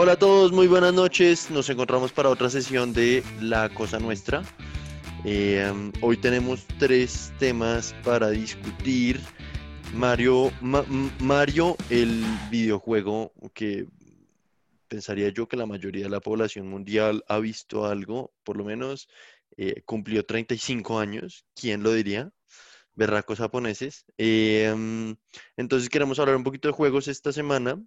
Hola a todos, muy buenas noches. Nos encontramos para otra sesión de La Cosa Nuestra. Eh, hoy tenemos tres temas para discutir. Mario, Mario, el videojuego que pensaría yo que la mayoría de la población mundial ha visto algo, por lo menos eh, cumplió 35 años, ¿quién lo diría? Berracos japoneses. Eh, entonces queremos hablar un poquito de juegos esta semana.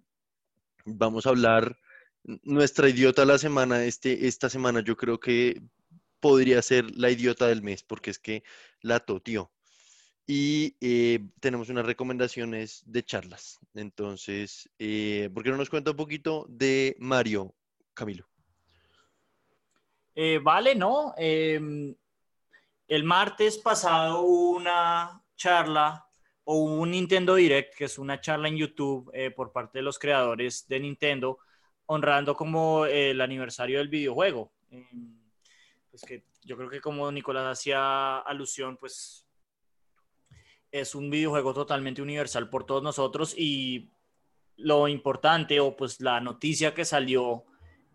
Vamos a hablar nuestra idiota la semana. Este, esta semana yo creo que podría ser la idiota del mes, porque es que la totió. Y eh, tenemos unas recomendaciones de charlas. Entonces, eh, ¿por qué no nos cuenta un poquito de Mario, Camilo? Eh, vale, ¿no? Eh, el martes pasado hubo una charla o un Nintendo Direct, que es una charla en YouTube eh, por parte de los creadores de Nintendo, honrando como el aniversario del videojuego. Eh, pues que yo creo que como Nicolás hacía alusión, pues es un videojuego totalmente universal por todos nosotros y lo importante o pues la noticia que salió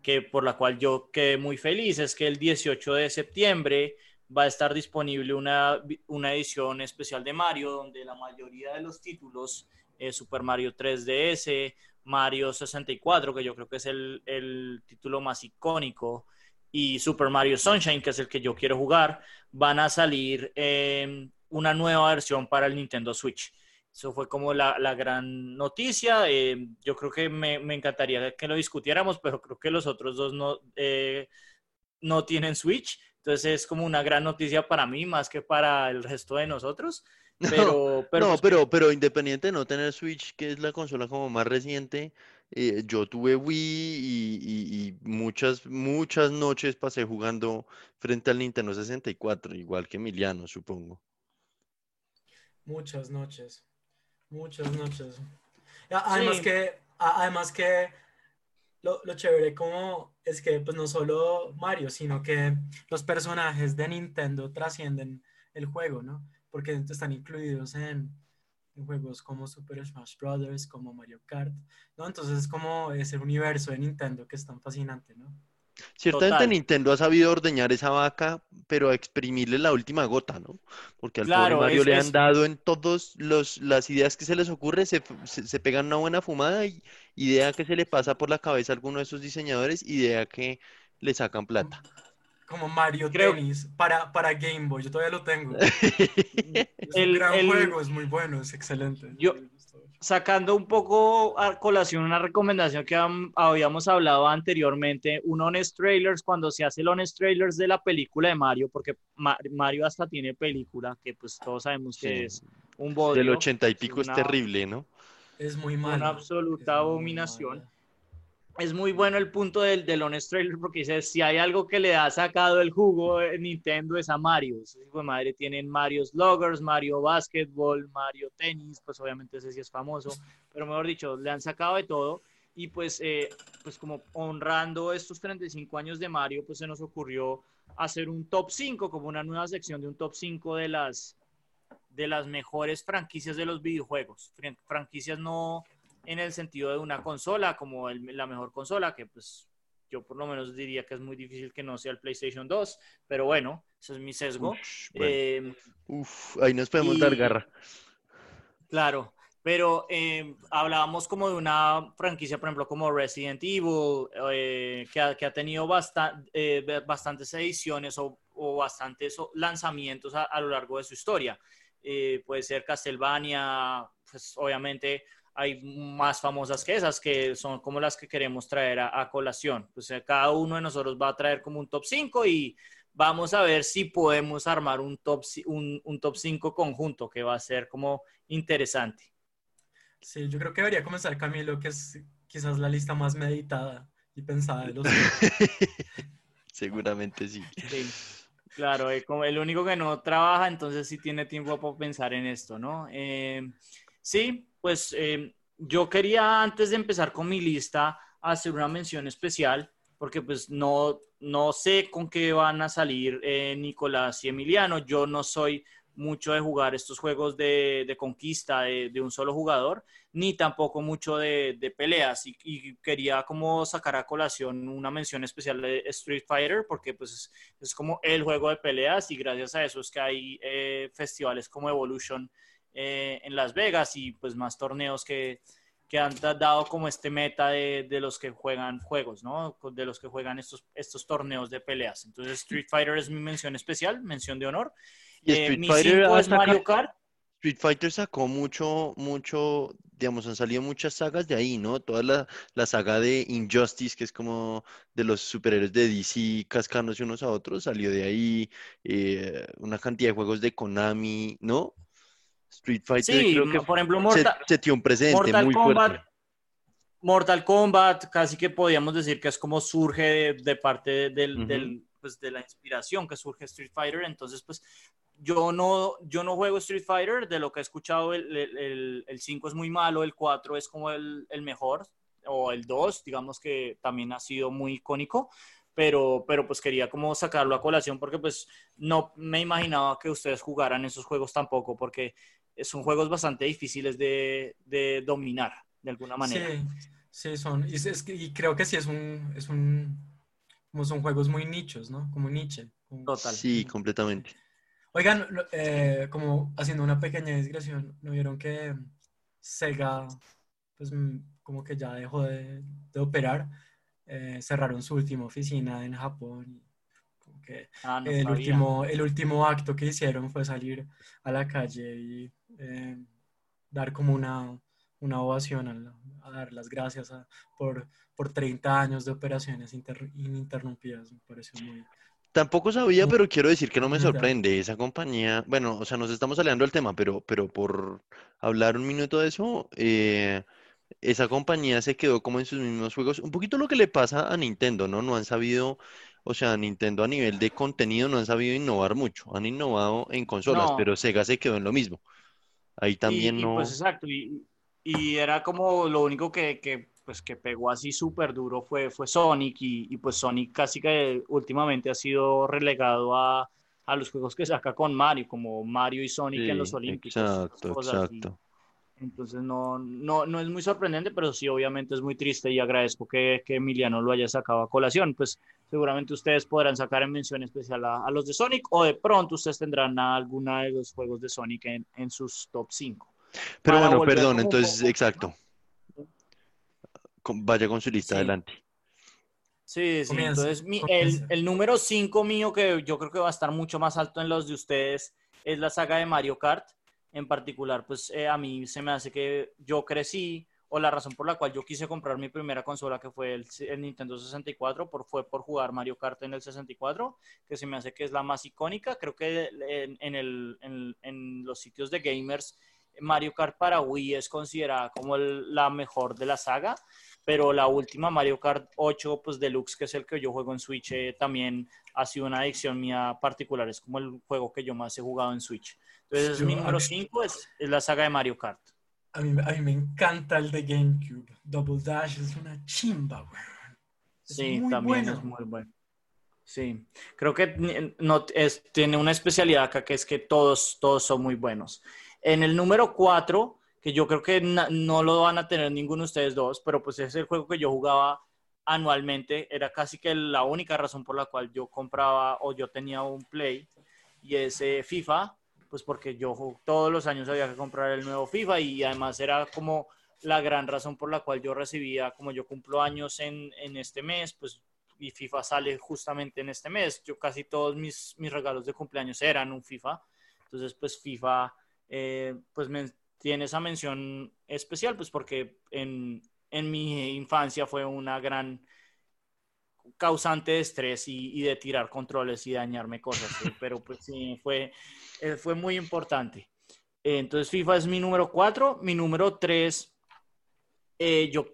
que por la cual yo quedé muy feliz es que el 18 de septiembre va a estar disponible una, una edición especial de Mario donde la mayoría de los títulos eh, Super Mario 3DS, Mario 64, que yo creo que es el, el título más icónico, y Super Mario Sunshine, que es el que yo quiero jugar, van a salir eh, una nueva versión para el Nintendo Switch. Eso fue como la, la gran noticia. Eh, yo creo que me, me, encantaría que lo discutiéramos, pero creo que los otros dos no, eh, no tienen Switch. Entonces es como una gran noticia para mí, más que para el resto de nosotros. Pero, pero, no, pero, pero independiente de no tener Switch, que es la consola como más reciente, eh, yo tuve Wii y, y, y, muchas, muchas noches pasé jugando frente al Nintendo 64, igual que Emiliano, supongo. Muchas noches, muchas noches. Además sí. que, además que lo, lo, chévere como es que pues no solo Mario, sino que los personajes de Nintendo trascienden el juego, ¿no? Porque están incluidos en, en, juegos como Super Smash Bros., como Mario Kart, ¿no? Entonces es como ese universo de Nintendo que es tan fascinante, ¿no? Ciertamente Total. Nintendo ha sabido ordeñar esa vaca, pero a exprimirle la última gota, ¿no? Porque al claro, pobre Mario es, le han es... dado en todas las ideas que se les ocurre, se, se, se, pegan una buena fumada y idea que se le pasa por la cabeza a alguno de esos diseñadores, idea que le sacan plata. Como Mario Creo... Tennis para, para Game Boy, yo todavía lo tengo. es el, un gran el... juego, es muy bueno, es excelente. Yo, sacando un poco a colación una recomendación que habíamos hablado anteriormente, un Honest Trailers, cuando se hace el Honest Trailers de la película de Mario, porque Mario hasta tiene película, que pues todos sabemos que sí. es un bodrio. Del ochenta y pico es, una, es, terrible, ¿no? Es muy malo. Una absoluta abominación. Es muy bueno el punto del, del Honest Trailer porque dice, si hay algo que le ha sacado el jugo de Nintendo es a Mario. Tipo de madre tienen Mario Sluggers, Mario Basketball, Mario Tennis, pues obviamente ese sí es famoso, pero mejor dicho, le han sacado de todo. Y pues, eh, pues como honrando estos 35 años de Mario, pues se nos ocurrió hacer un top 5, como una nueva sección de un top 5 de las, de las mejores franquicias de los videojuegos. Franquicias no en el sentido de una consola como el, la mejor consola, que pues yo por lo menos diría que es muy difícil que no sea el PlayStation 2, pero bueno, ese es mi sesgo. Uf, bueno. eh, Uf ahí nos podemos y, dar garra. Claro, pero eh, hablábamos como de una franquicia, por ejemplo, como Resident Evil, eh, que, ha, que, ha, tenido basta, eh, bastantes ediciones o, o bastantes lanzamientos a, a, lo largo de su historia. Eh, puede ser Castlevania, pues obviamente hay más famosas que esas, que son como las que queremos traer a, a colación. Pues cada uno de nosotros va a traer como un top 5 y vamos a ver si podemos armar un top, un, un top 5 conjunto, que va a ser como interesante. Sí, yo creo que debería comenzar Camilo, que es quizás la lista más meditada y pensada de los. Seguramente sí. sí. Claro, eh, como el único que no trabaja, entonces sí tiene tiempo para pensar en esto, ¿no? Eh, sí, pues eh, yo quería antes de empezar con mi lista hacer una mención especial porque pues no, no sé con qué van a salir eh, Nicolás y Emiliano. Yo no soy mucho de jugar estos juegos de, conquista de, un solo jugador, ni tampoco mucho de, peleas. Y, quería como sacar a colación una mención especial de Street Fighter, porque pues es, como el juego de peleas y gracias a eso es que hay eh, festivales como Evolution eh, en Las Vegas y pues más torneos que, que han dado como este meta de, de, los que juegan juegos, ¿no? De los que juegan estos, estos torneos de peleas. Entonces Street Fighter es mi mención especial, mención de honor. Y eh, Street Fighter es Mario Kart. Street Fighter sacó mucho, mucho, digamos, han salido muchas sagas de ahí, ¿no? Toda la, la saga de Injustice, que es como de los superhéroes de DC cascándose unos a otros, salió de ahí. Eh, una cantidad de juegos de Konami, ¿no? Street Fighter sí, creo que por ejemplo Mortal, se, se un presente muy fuerte. Mortal Kombat, casi que podríamos decir que es como surge de, parte del, del, pues, de la inspiración que surge Street Fighter. Entonces, pues yo no, yo no juego Street Fighter, de lo que he escuchado el, el, el 5 es muy malo, el 4 es como el, el, mejor, o el 2, digamos que también ha sido muy icónico, pero, pero pues quería como sacarlo a colación porque pues no me imaginaba que ustedes jugaran esos juegos tampoco, porque son juegos bastante difíciles de, de dominar de alguna manera. Sí, sí son, y, es, y creo que sí es un, es un, como son juegos muy nichos, ¿no? Como Nietzsche. Total. Sí, completamente. Oigan, eh, como haciendo una pequeña digresión, ¿no vieron que Sega, pues mm, como que ya dejó de, operar? Eh, cerraron su última oficina en Japón. Como que ah, el, último, el último acto que hicieron fue salir a la calle y eh, dar como una, una ovación, a, dar las gracias por, por 30 años de operaciones ininterrumpidas. Me pareció muy, Tampoco sabía, pero quiero decir que no me sorprende. Esa compañía, bueno, o sea, nos estamos saliendo del tema, pero, pero por hablar un minuto de eso, eh, esa compañía se quedó como en sus mismos juegos. Un poquito lo que le pasa a Nintendo, ¿no? No han sabido, o sea, Nintendo a nivel de contenido no han sabido innovar mucho. Han innovado en consolas, pero Sega se quedó en lo mismo. Ahí también no. pues exacto, y, y, era como lo único que, que pues que pegó así súper duro fue, fue Sonic y, pues Sonic casi que últimamente ha sido relegado a, a, los juegos que saca con Mario, como Mario y Sonic en los Olímpicos. Exacto, exacto. Entonces no, no, no es muy sorprendente, pero sí obviamente es muy triste y agradezco que, que, Emiliano lo haya sacado a colación. Pues seguramente ustedes podrán sacar en mención especial a, a los de Sonic o de pronto ustedes tendrán alguna de los juegos de Sonic en, en sus top 5. Pero bueno, perdón, entonces, exacto vaya con su lista adelante. Sí, sí, entonces el, el, número 5 mío, que yo creo que va a estar mucho más alto en los de ustedes, es la saga de Mario Kart. En particular, pues eh, a mí se me hace que yo crecí, o la razón por la cual yo quise comprar mi primera consola, que fue el, Nintendo 64, por, fue por jugar Mario Kart en el 64, que se me hace que es la más icónica. Creo que en, en, el, en, en los sitios de gamers, Mario Kart para Wii es considerada como la mejor de la saga pero la última Mario Kart 8 pues Deluxe, que es el que yo juego en Switch, eh, también ha sido una adicción mía particular, es como el juego que yo más he jugado en Switch. Entonces, mi número 5 es, es, la saga de Mario Kart. A mí, a mí, me encanta el de GameCube. Double Dash es una chimba, güey. Sí, también es muy bueno. Sí, creo que no, es, tiene una especialidad acá que es que todos, todos son muy buenos. En el número 4 que yo creo que no lo van a tener ninguno de ustedes dos, pero pues es el juego que yo jugaba anualmente, era casi que la única razón por la cual yo compraba o yo tenía un Play y ese FIFA, pues porque yo todos los años había que comprar el nuevo FIFA y además era como la gran razón por la cual yo recibía, como yo cumplo años en, en este mes, pues y FIFA sale justamente en este mes, yo casi todos mis, mis regalos de cumpleaños eran un FIFA, entonces pues FIFA eh, pues me, tiene esa mención especial, pues porque en, en mi infancia fue una gran causante de estrés y, de tirar controles y dañarme cosas, pero pues sí, fue, eh, fue muy importante. entonces FIFA es mi número cuatro, mi número tres, eh, yo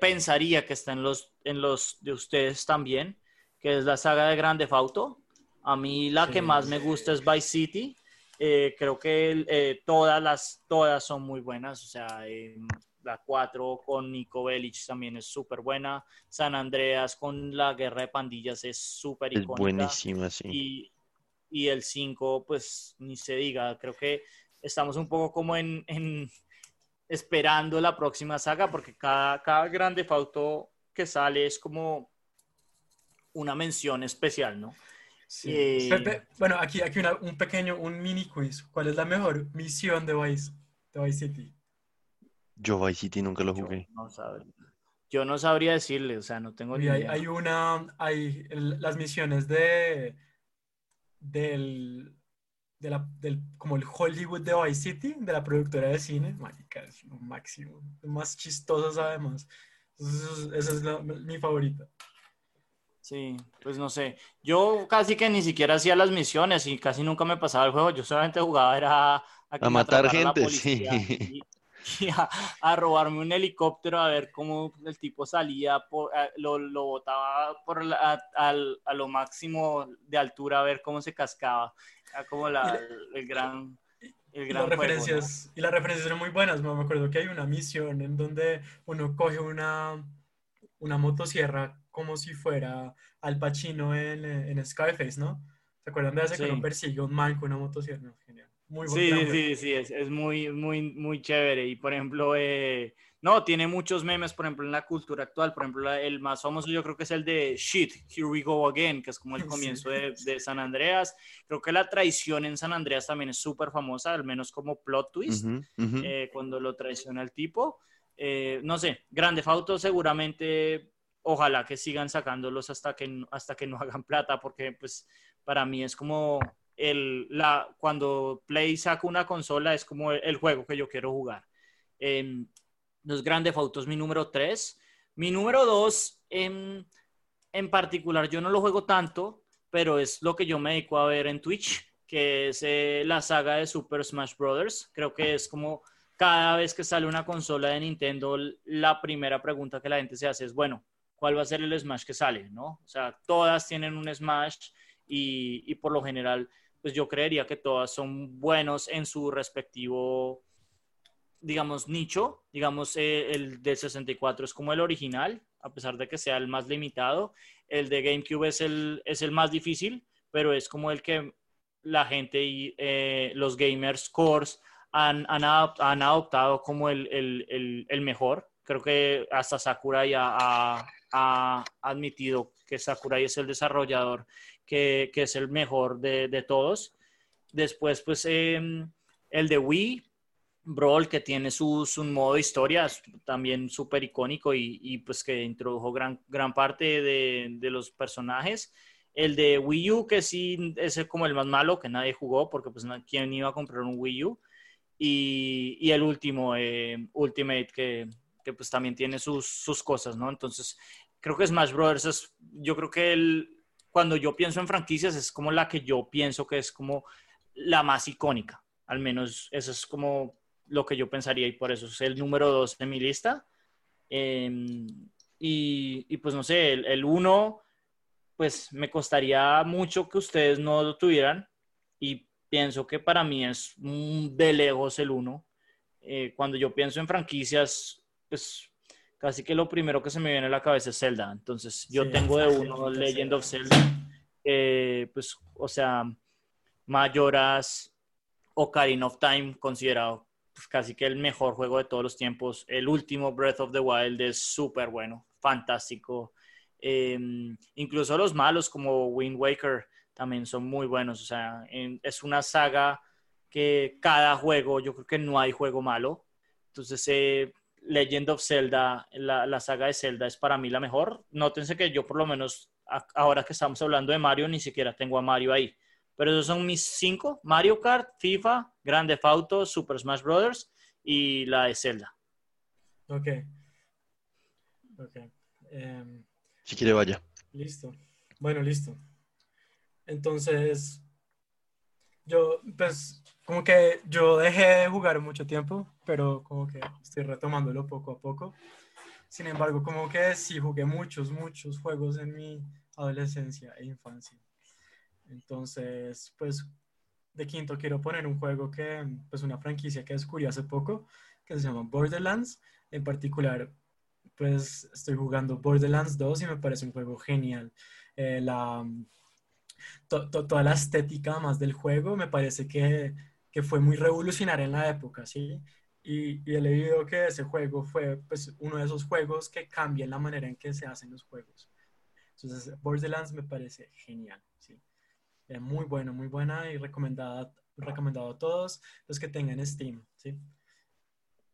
pensaría que está en los, en los de ustedes también, que es la saga de Grande Fauto. A mí la que más me gusta es Vice City. Eh, creo que eh, todas las todas son muy buenas, o sea, em, la 4 con Nico Bellic también es súper buena, San Andreas con la guerra de pandillas es súper icónica. Es buenísima, sí. Y, y el 5, pues ni se diga, creo que estamos un poco como en, en esperando la próxima saga porque cada, cada grande fauto que sale es como una mención especial, ¿no? Sí. Eh, bueno, aquí, aquí un pequeño, un mini quiz. ¿Cuál es la mejor misión de Vice, de Vice City? Yo Vice City nunca lo jugué. no sabría. Yo no sabría decirle, o sea, no tengo ni idea. Hay, una, hay las misiones de, del, de la, del, como el Hollywood de Vice City, de la productora de cine, mágica, es lo máximo, más chistosas además. esa es mi favorita. Sí, pues no sé. Yo casi que ni siquiera hacía las misiones y casi nunca me pasaba el juego. Yo solamente jugaba era a, matar gente, sí. Y, a, robarme un helicóptero a ver cómo el tipo salía, por, lo, lo botaba por a, lo máximo de altura a ver cómo se cascaba. Era como la, el gran... El gran y, las referencias, y las referencias eran muy buenas. Me acuerdo que hay una misión en donde uno coge una, una motosierra como si fuera Al Pacino en, en Skyface, ¿no? ¿Se acuerdan de ese que uno persigue un man con una motosierra? Genial. Muy sí, sí, sí, sí, es, es, muy, muy, muy chévere. Y por ejemplo, eh, no, tiene muchos memes, por ejemplo, en la cultura actual. Por ejemplo, el más famoso yo creo que es el de Shit, Here We Go Again, que es como el comienzo de, de, San Andreas. Creo que la traición en San Andreas también es súper famosa, al menos como plot twist, eh, cuando lo traiciona el tipo. Eh, no sé, Grande Fauto seguramente ojalá que sigan sacándolos hasta que, hasta que no hagan plata, porque pues para mí es como el, la, cuando Play saca una consola es como el, juego que yo quiero jugar. Eh, los grandes fotos mi número 3. Mi número 2, en, en particular, yo no lo juego tanto, pero es lo que yo me dedico a ver en Twitch, que es eh, la saga de Super Smash Bros. Creo que es como cada vez que sale una consola de Nintendo, la primera pregunta que la gente se hace es, bueno, cuál va a ser el Smash que sale, ¿no? O sea, todas tienen un Smash y, por lo general, pues yo creería que todas son buenos en su respectivo, digamos, nicho. Digamos, eh, el de 64 es como el original, a pesar de que sea el más limitado. El de GameCube es el, es el más difícil, pero es como el que la gente y eh, los gamers cores han, han, adoptado como el, el, el, mejor. Creo que hasta Sakurai ha, ha admitido que Sakurai es el desarrollador que, que es el mejor de, de todos. Después, pues, em, el de Wii, Brawl, que tiene su, su modo historia, también súper icónico y, y, pues que introdujo gran, gran parte de, de, los personajes. El de Wii U, que sí es como el más malo, que nadie jugó, porque pues quién iba a comprar un Wii U. Y, y el último, eh, Ultimate, que, que pues también tiene sus, sus cosas, ¿no? Entonces, creo que Smash Brothers es, yo creo que el, cuando yo pienso en franquicias es como la que yo pienso que es como la más icónica, al menos eso es como lo que yo pensaría y por eso es el número dos de mi lista. Em, y, y, pues no sé, el, uno, pues me costaría mucho que ustedes no lo tuvieran y pienso que para mí es de lejos el uno. Eh, cuando yo pienso en franquicias, pues casi que lo primero que se me viene a la cabeza es Zelda. Entonces, yo tengo de uno Legend of Zelda, pues, o sea, Mayoras, Ocarina of Time, considerado pues, casi que el mejor juego de todos los tiempos. El último Breath of the Wild es súper bueno, fantástico. Em, incluso los malos como Wind Waker también son muy buenos. O sea, es una saga que cada juego, yo creo que no hay juego malo. Entonces, eh, Legend of Zelda, la, saga de Zelda es para mí la mejor. Nótense que yo por lo menos ahora que estamos hablando de Mario ni siquiera tengo a Mario ahí. Pero esos son mis cinco. Mario Kart, FIFA, Grande Auto, Super Smash Bros. y la de Zelda. Ok. Ok. Em, si quiere vaya. Listo. Bueno, listo. Entonces, yo, pues, como que yo dejé de jugar mucho tiempo, pero como que estoy retomándolo poco a poco. Sin embargo, como que sí jugué muchos, muchos juegos en mi adolescencia e infancia. Entonces, pues de quinto quiero poner un juego que, pues una franquicia que descubrí hace poco, que se llama Borderlands. En particular, pues estoy jugando Borderlands 2 y me parece un juego genial. Eh, la, toda la estética más del juego me parece que, que, fue muy revolucionaria en la época, ¿sí? Y, y, he leído que ese juego fue pues, uno de esos juegos que cambian la manera en que se hacen los juegos. Entonces, Borderlands me parece genial, ¿sí? muy bueno, muy buena y recomendada, recomendado a todos los que tengan Steam, ¿sí?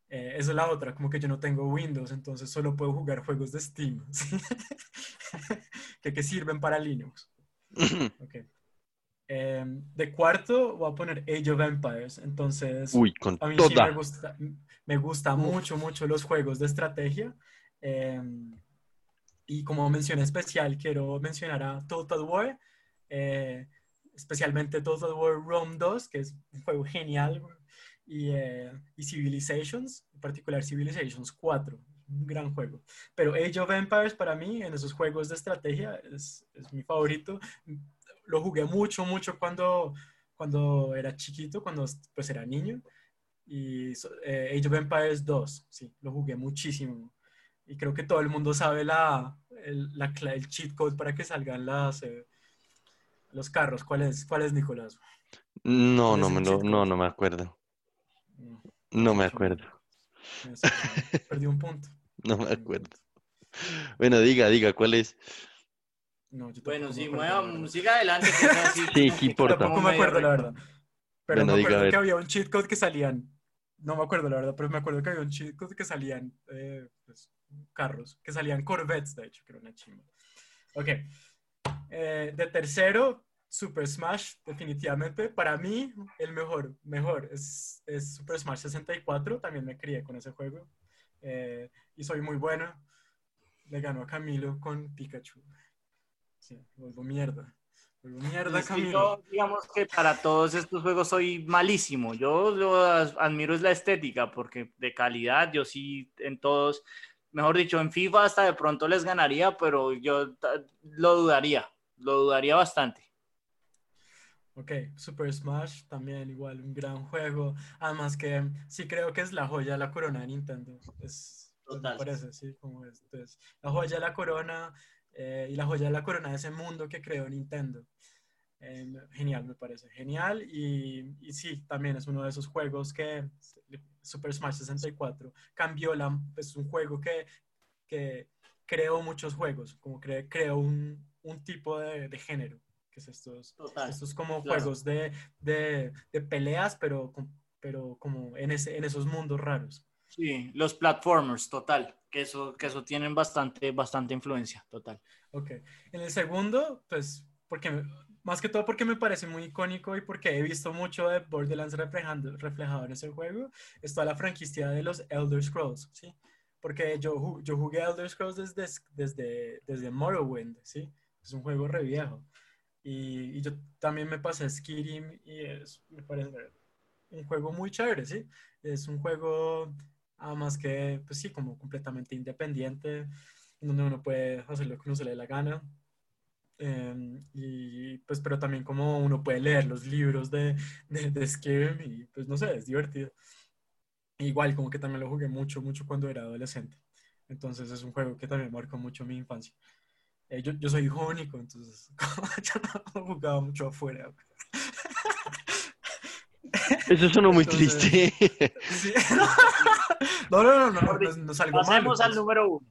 Eh, esa es la otra, como que yo no tengo Windows, entonces solo puedo jugar juegos de Steam, que, que, sirven para Linux. Okay. Em, de cuarto voy a poner Age of Empires, entonces Uy, con a mí toda. sí me gusta, me gusta mucho, mucho los juegos de estrategia. Em, y como mención especial quiero mencionar a Total War, eh, especialmente Total War Rome 2, que es un juego genial y, eh, y, Civilizations, en particular Civilizations 4, un gran juego. Pero Age of Empires para mí en esos juegos de estrategia es, es mi favorito. Lo jugué mucho, mucho cuando, cuando era chiquito, cuando pues era niño. Y eh, Age of Empires 2, sí, lo jugué muchísimo. Y creo que todo el mundo sabe la, el, la, el cheat code para que salgan las, eh, los carros. ¿Cuál es, cuál es Nicolás? No, no, no, no, no me acuerdo. No me acuerdo. Perdí un punto. No me acuerdo. Bueno, diga, diga, ¿cuál es? No, bueno, sí, mueva, siga adelante. Así, sí, ¿qué importa? Tampoco me acuerdo, la verdad. Pero bueno, me acuerdo que había un cheat code que salían. No me acuerdo, la verdad, pero me acuerdo que había un cheat code que salían eh, pues, carros, que salían Corvettes, de hecho, que era una chimba. Ok. Eh, de tercero, Super Smash, definitivamente. Para mí, el mejor, mejor es, es Super Smash 64. También me crié con ese juego. Eh, y soy muy bueno. Le ganó a Camilo con Pikachu. Sí, vuelvo mierda. Vuelvo mierda, Camilo. Yo, digamos que para todos estos juegos soy malísimo. Yo lo admiro es la estética, porque de calidad, yo sí en todos, mejor dicho, en FIFA hasta de pronto les ganaría, pero yo lo dudaría, lo dudaría bastante. Ok, Super Smash también igual un gran juego. Además que sí creo que es la joya de la corona de Nintendo. Es, Total. Me parece, sí, como es. Entonces, la joya de la corona eh, y la joya de la corona de ese mundo que creó Nintendo. Eh, genial, me parece. Genial. Y, y, sí, también es uno de esos juegos que Super Smash 64 cambió la... Es un juego que, que creó muchos juegos, como cre, creó un, un tipo de, de género que es estos, Total, estos como claro. juegos de, de, de, peleas, pero, pero como en, ese, en esos mundos raros. Sí, los platformers, total, que eso, que eso tienen bastante, bastante influencia, total. Ok, en el segundo, pues, porque, más que todo porque me parece muy icónico y porque he visto mucho de Borderlands reflejando, reflejado en ese juego, está la franquicia de los Elder Scrolls, ¿sí? Porque yo, yo jugué Elder Scrolls desde, desde, desde Morrowind, ¿sí? Es un juego re viejo. Y, y, yo también me pasé Skyrim y es, me parece un juego muy chévere, ¿sí? Es un juego, además que, pues sí, como completamente independiente, donde uno puede hacer lo que uno se le dé la gana. Eh, y pues, pero también como uno puede leer los libros de, de, de Skyrim y pues no sé, es divertido. Igual, como que también lo jugué mucho, mucho cuando era adolescente. Entonces es un juego que también marcó mucho mi infancia. Eh, yo, yo, soy hijo único, entonces yo no jugaba mucho afuera. Eso sonó muy Entonces, triste. Sí. No, no, no, no, no, no, salgo Pasemos mal, al número uno.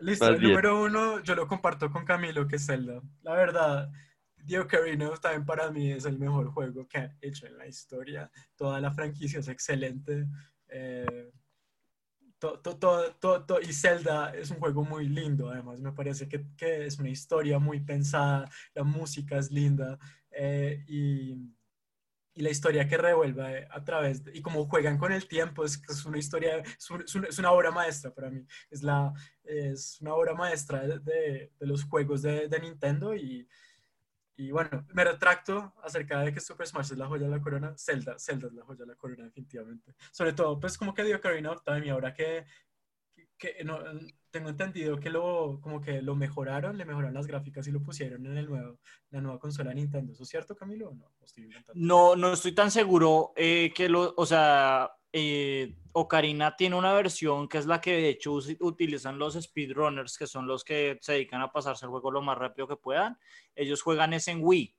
Listo, Más el bien. número uno yo lo comparto con Camilo, que es Zelda. La verdad, Dio Carino también para mí es el mejor juego que ha hecho en la historia. Toda la franquicia es excelente. Eh, to- to- to- to- to- y Zelda es un juego muy lindo, además. Me parece que, que es una historia muy pensada, la música es linda eh, y, y la historia que revuelve a través y como juegan con el tiempo es, es una historia, es, un- es un- es una obra maestra para mí. Es, la, es una obra maestra de, de- los juegos de, de Nintendo y, y bueno, me retracto acerca de que Super Smash es la joya de la corona. Zelda, Zelda es la joya de la corona, definitivamente. Sobre todo, pues como que dio Ocarina of Time y ahora que, que no, tengo entendido que lo, como que lo mejoraron, le mejoraron las gráficas y lo pusieron en el nuevo, la nueva consola de Nintendo. ¿Eso es cierto, Camilo? o No, estoy. No, no estoy tan seguro eh, que lo, o sea, eh, Ocarina tiene una versión que es la que de hecho utilizan los speedrunners, que son los que se dedican a pasarse el juego lo más rápido que puedan. Ellos juegan es en Wii.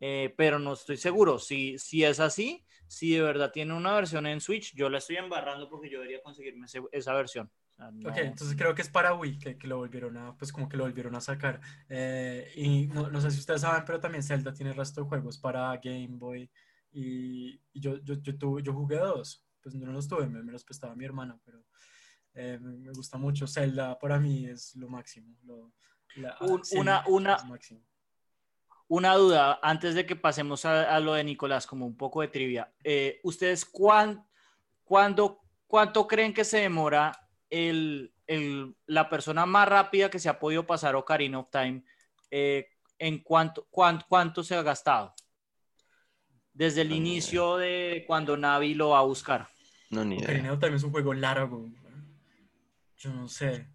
eh, pero no estoy seguro. Si, si es así, si de verdad tiene una versión en Switch, yo la estoy embarrando porque yo debería conseguirme esa versión. Ok, entonces creo que es para Wii que, que, lo volvieron a, pues como que lo volvieron a sacar. Eh, y no, no, sé si ustedes saben, pero también Zelda tiene el resto de juegos para Game Boy. Y, yo, yo, yo, tuve, yo jugué dos, pues no los tuve, me, los prestaba mi hermana, pero eh, me gusta mucho. Zelda para mí es lo máximo. Lo, una, una, máximo. una duda, antes de que pasemos a, lo de Nicolás, como un poco de trivia. Eh, ¿Ustedes cuán, cuándo, cuánto creen que se demora el, el, la persona más rápida que se ha podido pasar Ocarina of Time, eh, ¿en cuánto, cuánto, se ha gastado? Desde el inicio de cuando Navi lo va a buscar. No, ni Ocarina of Time es un juego largo. Yo no sé.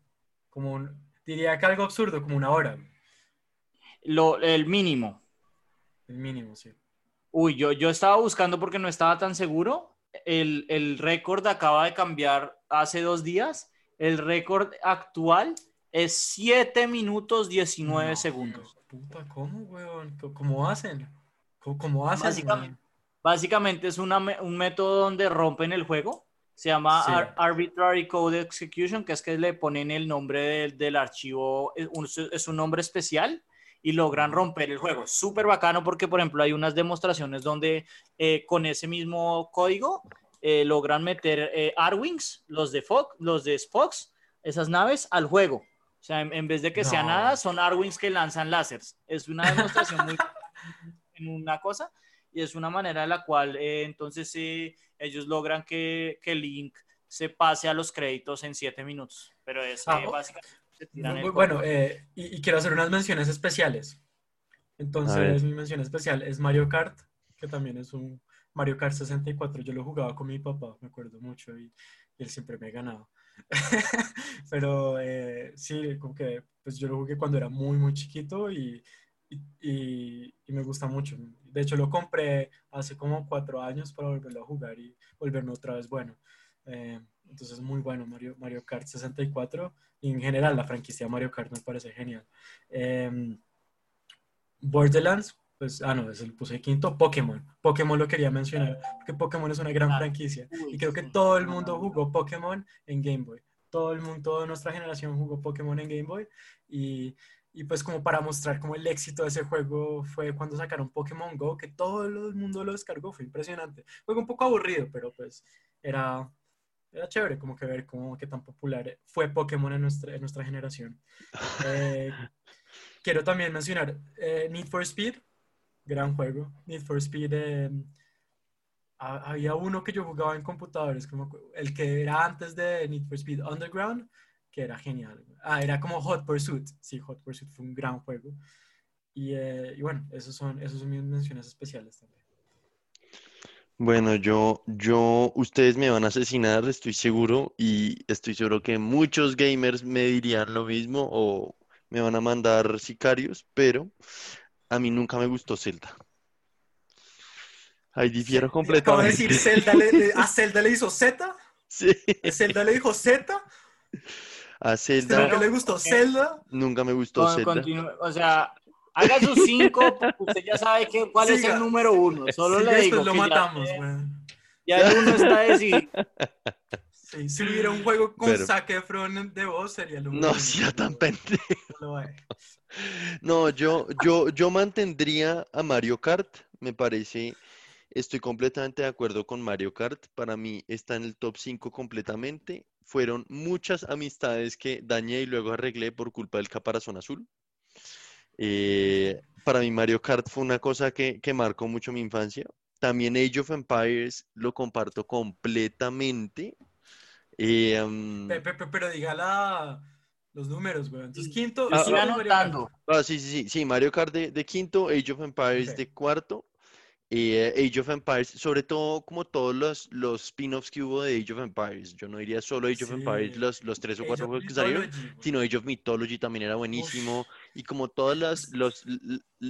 Como diría que algo absurdo, como una hora. Lo, el mínimo. El mínimo, sí. Uy, yo, yo estaba buscando porque no estaba tan seguro el, récord acaba de cambiar hace dos días. El récord actual es 7 minutos 19 segundos. Puta, ¿cómo, weón? ¿Cómo hacen? ¿Cómo, hacen? Básicamente, es un método donde rompen el juego. Se llama Arbitrary Code Execution, que es que le ponen el nombre del, archivo, es un nombre especial y logran romper el juego. Súper bacano porque, por ejemplo, hay unas demostraciones donde eh, con ese mismo código eh, logran meter eh, Arwings, los de Fox, los de Spox, esas naves al juego. O sea, en, vez de que sea nada, son Arwings que lanzan láseres. Es una demostración muy en una cosa y es una manera en la cual entonces ellos logran que, que Link se pase a los créditos en siete minutos. Pero es ah, básicamente bueno, eh, y, quiero hacer unas menciones especiales. Entonces, mi mención especial es Mario Kart, que también es un Mario Kart 64. Yo lo jugaba con mi papá, me acuerdo mucho, y, él siempre me ha ganado. Pero eh, sí, como que pues yo lo jugué cuando era muy, muy chiquito y, y, me gusta mucho. De hecho, lo compré hace como cuatro años para volverlo a jugar y volverme otra vez bueno. Eh, entonces, muy bueno Mario, Mario Kart 64 y en general la franquicia Mario Kart me parece genial. Em, Borderlands, pues, ah, no, ese lo puse quinto. Pokémon. Pokémon lo quería mencionar, porque Pokémon es una gran franquicia. Y creo que todo el mundo jugó Pokémon en Game Boy. Todo el mundo, toda nuestra generación jugó Pokémon en Game Boy. Y, y pues como para mostrar como el éxito de ese juego fue cuando sacaron Pokémon Go, que todo el mundo lo descargó. Fue impresionante. Fue un poco aburrido, pero pues era, era chévere como que ver cómo qué tan popular fue Pokémon en nuestra, en nuestra generación. Eh, quiero también mencionar eh, Need for Speed, gran juego. Need for Speed, eh, había uno que yo jugaba en computadores, como el que era antes de Need for Speed Underground, que era genial. Ah, era como Hot Pursuit. Sí, Hot Pursuit fue un gran juego. Y, y bueno, esos son, esos son mis menciones especiales también. Bueno, yo, yo, ustedes me van a asesinar, estoy seguro, y estoy seguro que muchos gamers me dirían lo mismo o me van a mandar sicarios, pero a mí nunca me gustó Zelda. Ahí difiero completamente. decir Zelda ¿A Zelda le hizo Z? Sí. ¿A Zelda le dijo Z? A Zelda. ¿Nunca le gustó Zelda? Nunca me gustó Zelda. o sea, Haga sus cinco, usted ya sabe que, cuál es el número uno. Solo le digo. lo matamos, ya, ya el uno está decidido. Sí, si hubiera un juego con saque Zac de voz, sería lo No, sea tan pendejo. No, yo, yo, yo mantendría a Mario Kart. Me parece, estoy completamente de acuerdo con Mario Kart. Para mí está en el top 5 completamente. Fueron muchas amistades que dañé y luego arreglé por culpa del caparazón azul. Eh, para mí Mario Kart fue una cosa que, marcó mucho mi infancia. También Age of Empires lo comparto completamente. Eh, pero, diga los números, güey. Entonces, quinto. Ah, anotando. Ah, sí, sí, sí, sí. Mario Kart de, quinto, Age of Empires de cuarto. Eh, Age of Empires, sobre todo como todos los, los spin-offs que hubo de Age of Empires. Yo no diría solo Age of Empires, los, los tres o cuatro juegos que salieron, sino Age of Mythology también era buenísimo. Y como todos los, los,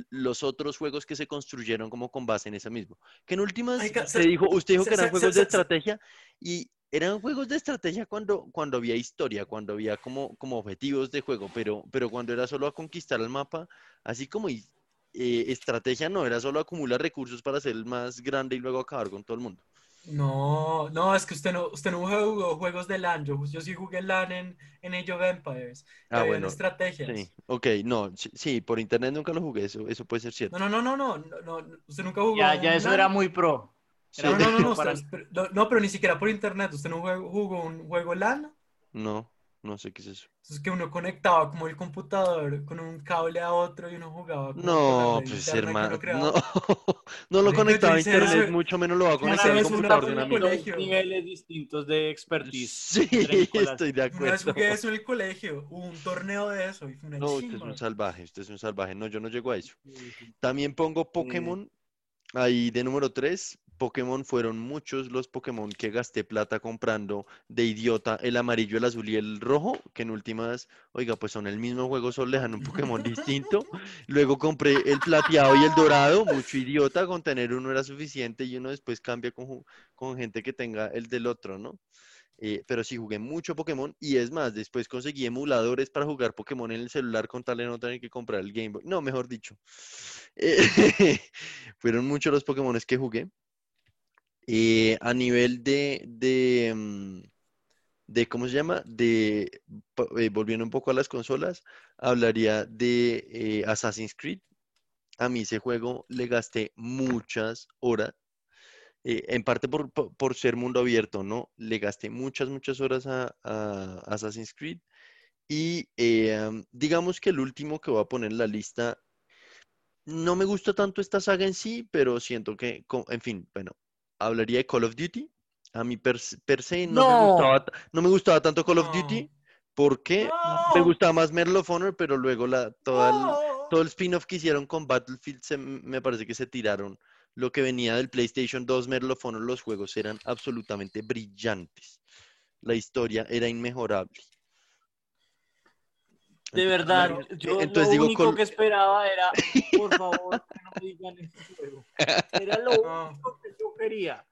los, otros juegos que se construyeron como con base en ese mismo. Que en últimas, se dijo, usted dijo que eran juegos de estrategia y eran juegos de estrategia cuando, cuando había historia, cuando había como, como objetivos de juego, pero, pero cuando era solo a conquistar el mapa, así como eh, estrategia no, era solo acumular recursos para ser el más grande y luego acabar con todo el mundo. No, no, es que usted no, usted no jugó juegos de LAN. Yo, yo sí jugué LAN en, en Age of Empires. Ah, habían bueno, estrategias. Sí, ok, no, sí, sí, por internet nunca lo jugué, eso, eso puede ser cierto. No, no, no, no, no, no, Usted nunca jugó. Ya, ya eso LAN? era muy pro. Era No, no, no, no, usted- pero- no, no, pero ni siquiera por internet. ¿Usted no jugó, jugó un juego LAN? No, no sé qué es eso. Entonces que uno conectaba como el computador con un cable a otro y uno jugaba como con la No, pues hermano, no, no lo conectaba a internet, eso- mucho menos lo va a conectar al computador de un amigo. colegio. niveles distintos de expertise. Sí, estoy de Una vez acuerdo. jugué eso en el colegio, hubo un torneo de eso y fue una No, usted es un salvaje, usted es un salvaje. No, yo no llego a eso. También pongo Pokémon ahí de número 3. Pokémon fueron muchos los Pokémon que gasté plata comprando de idiota, el amarillo, el azul y el rojo, que en últimas, oiga, pues son el mismo juego, solo le un Pokémon distinto. Luego compré el plateado y el dorado, mucho idiota, con tener uno era suficiente y uno después cambia con, con gente que tenga el del otro, ¿no? Eh, pero sí jugué mucho Pokémon y es más, después conseguí emuladores para jugar Pokémon en el celular con tal de no tener que comprar el Game Boy. No, mejor dicho. Eh, fueron muchos los Pokémon que jugué. Eh, a nivel de, mm, de, ¿cómo se llama? De, eh, volviendo un poco a las consolas, hablaría de eh, Assassin's Creed. A mí ese juego le gasté muchas horas en parte por, por- ser mundo abierto, ¿no? Le gasté muchas, muchas horas a, Assassin's Creed. Y am, digamos que el último que voy a poner en la lista, no me gusta tanto esta saga en sí, pero siento que, en fin, bueno, hablaría de Call of Duty. A mí per, se- per se no me gustaba, no me gustaba tanto Call of No. Duty porque me gustaba más Medal of Honor, pero luego la, toda el, ¡No! todo el spin-off que hicieron con Battlefield se- me parece que se tiraron lo que venía del PlayStation 2, Medal of Honor, los juegos eran absolutamente brillantes. La historia era inmejorable. De verdad, yo entonces lo digo, único que esperaba era, por favor, que no me digan este juego. Era lo único que yo quería.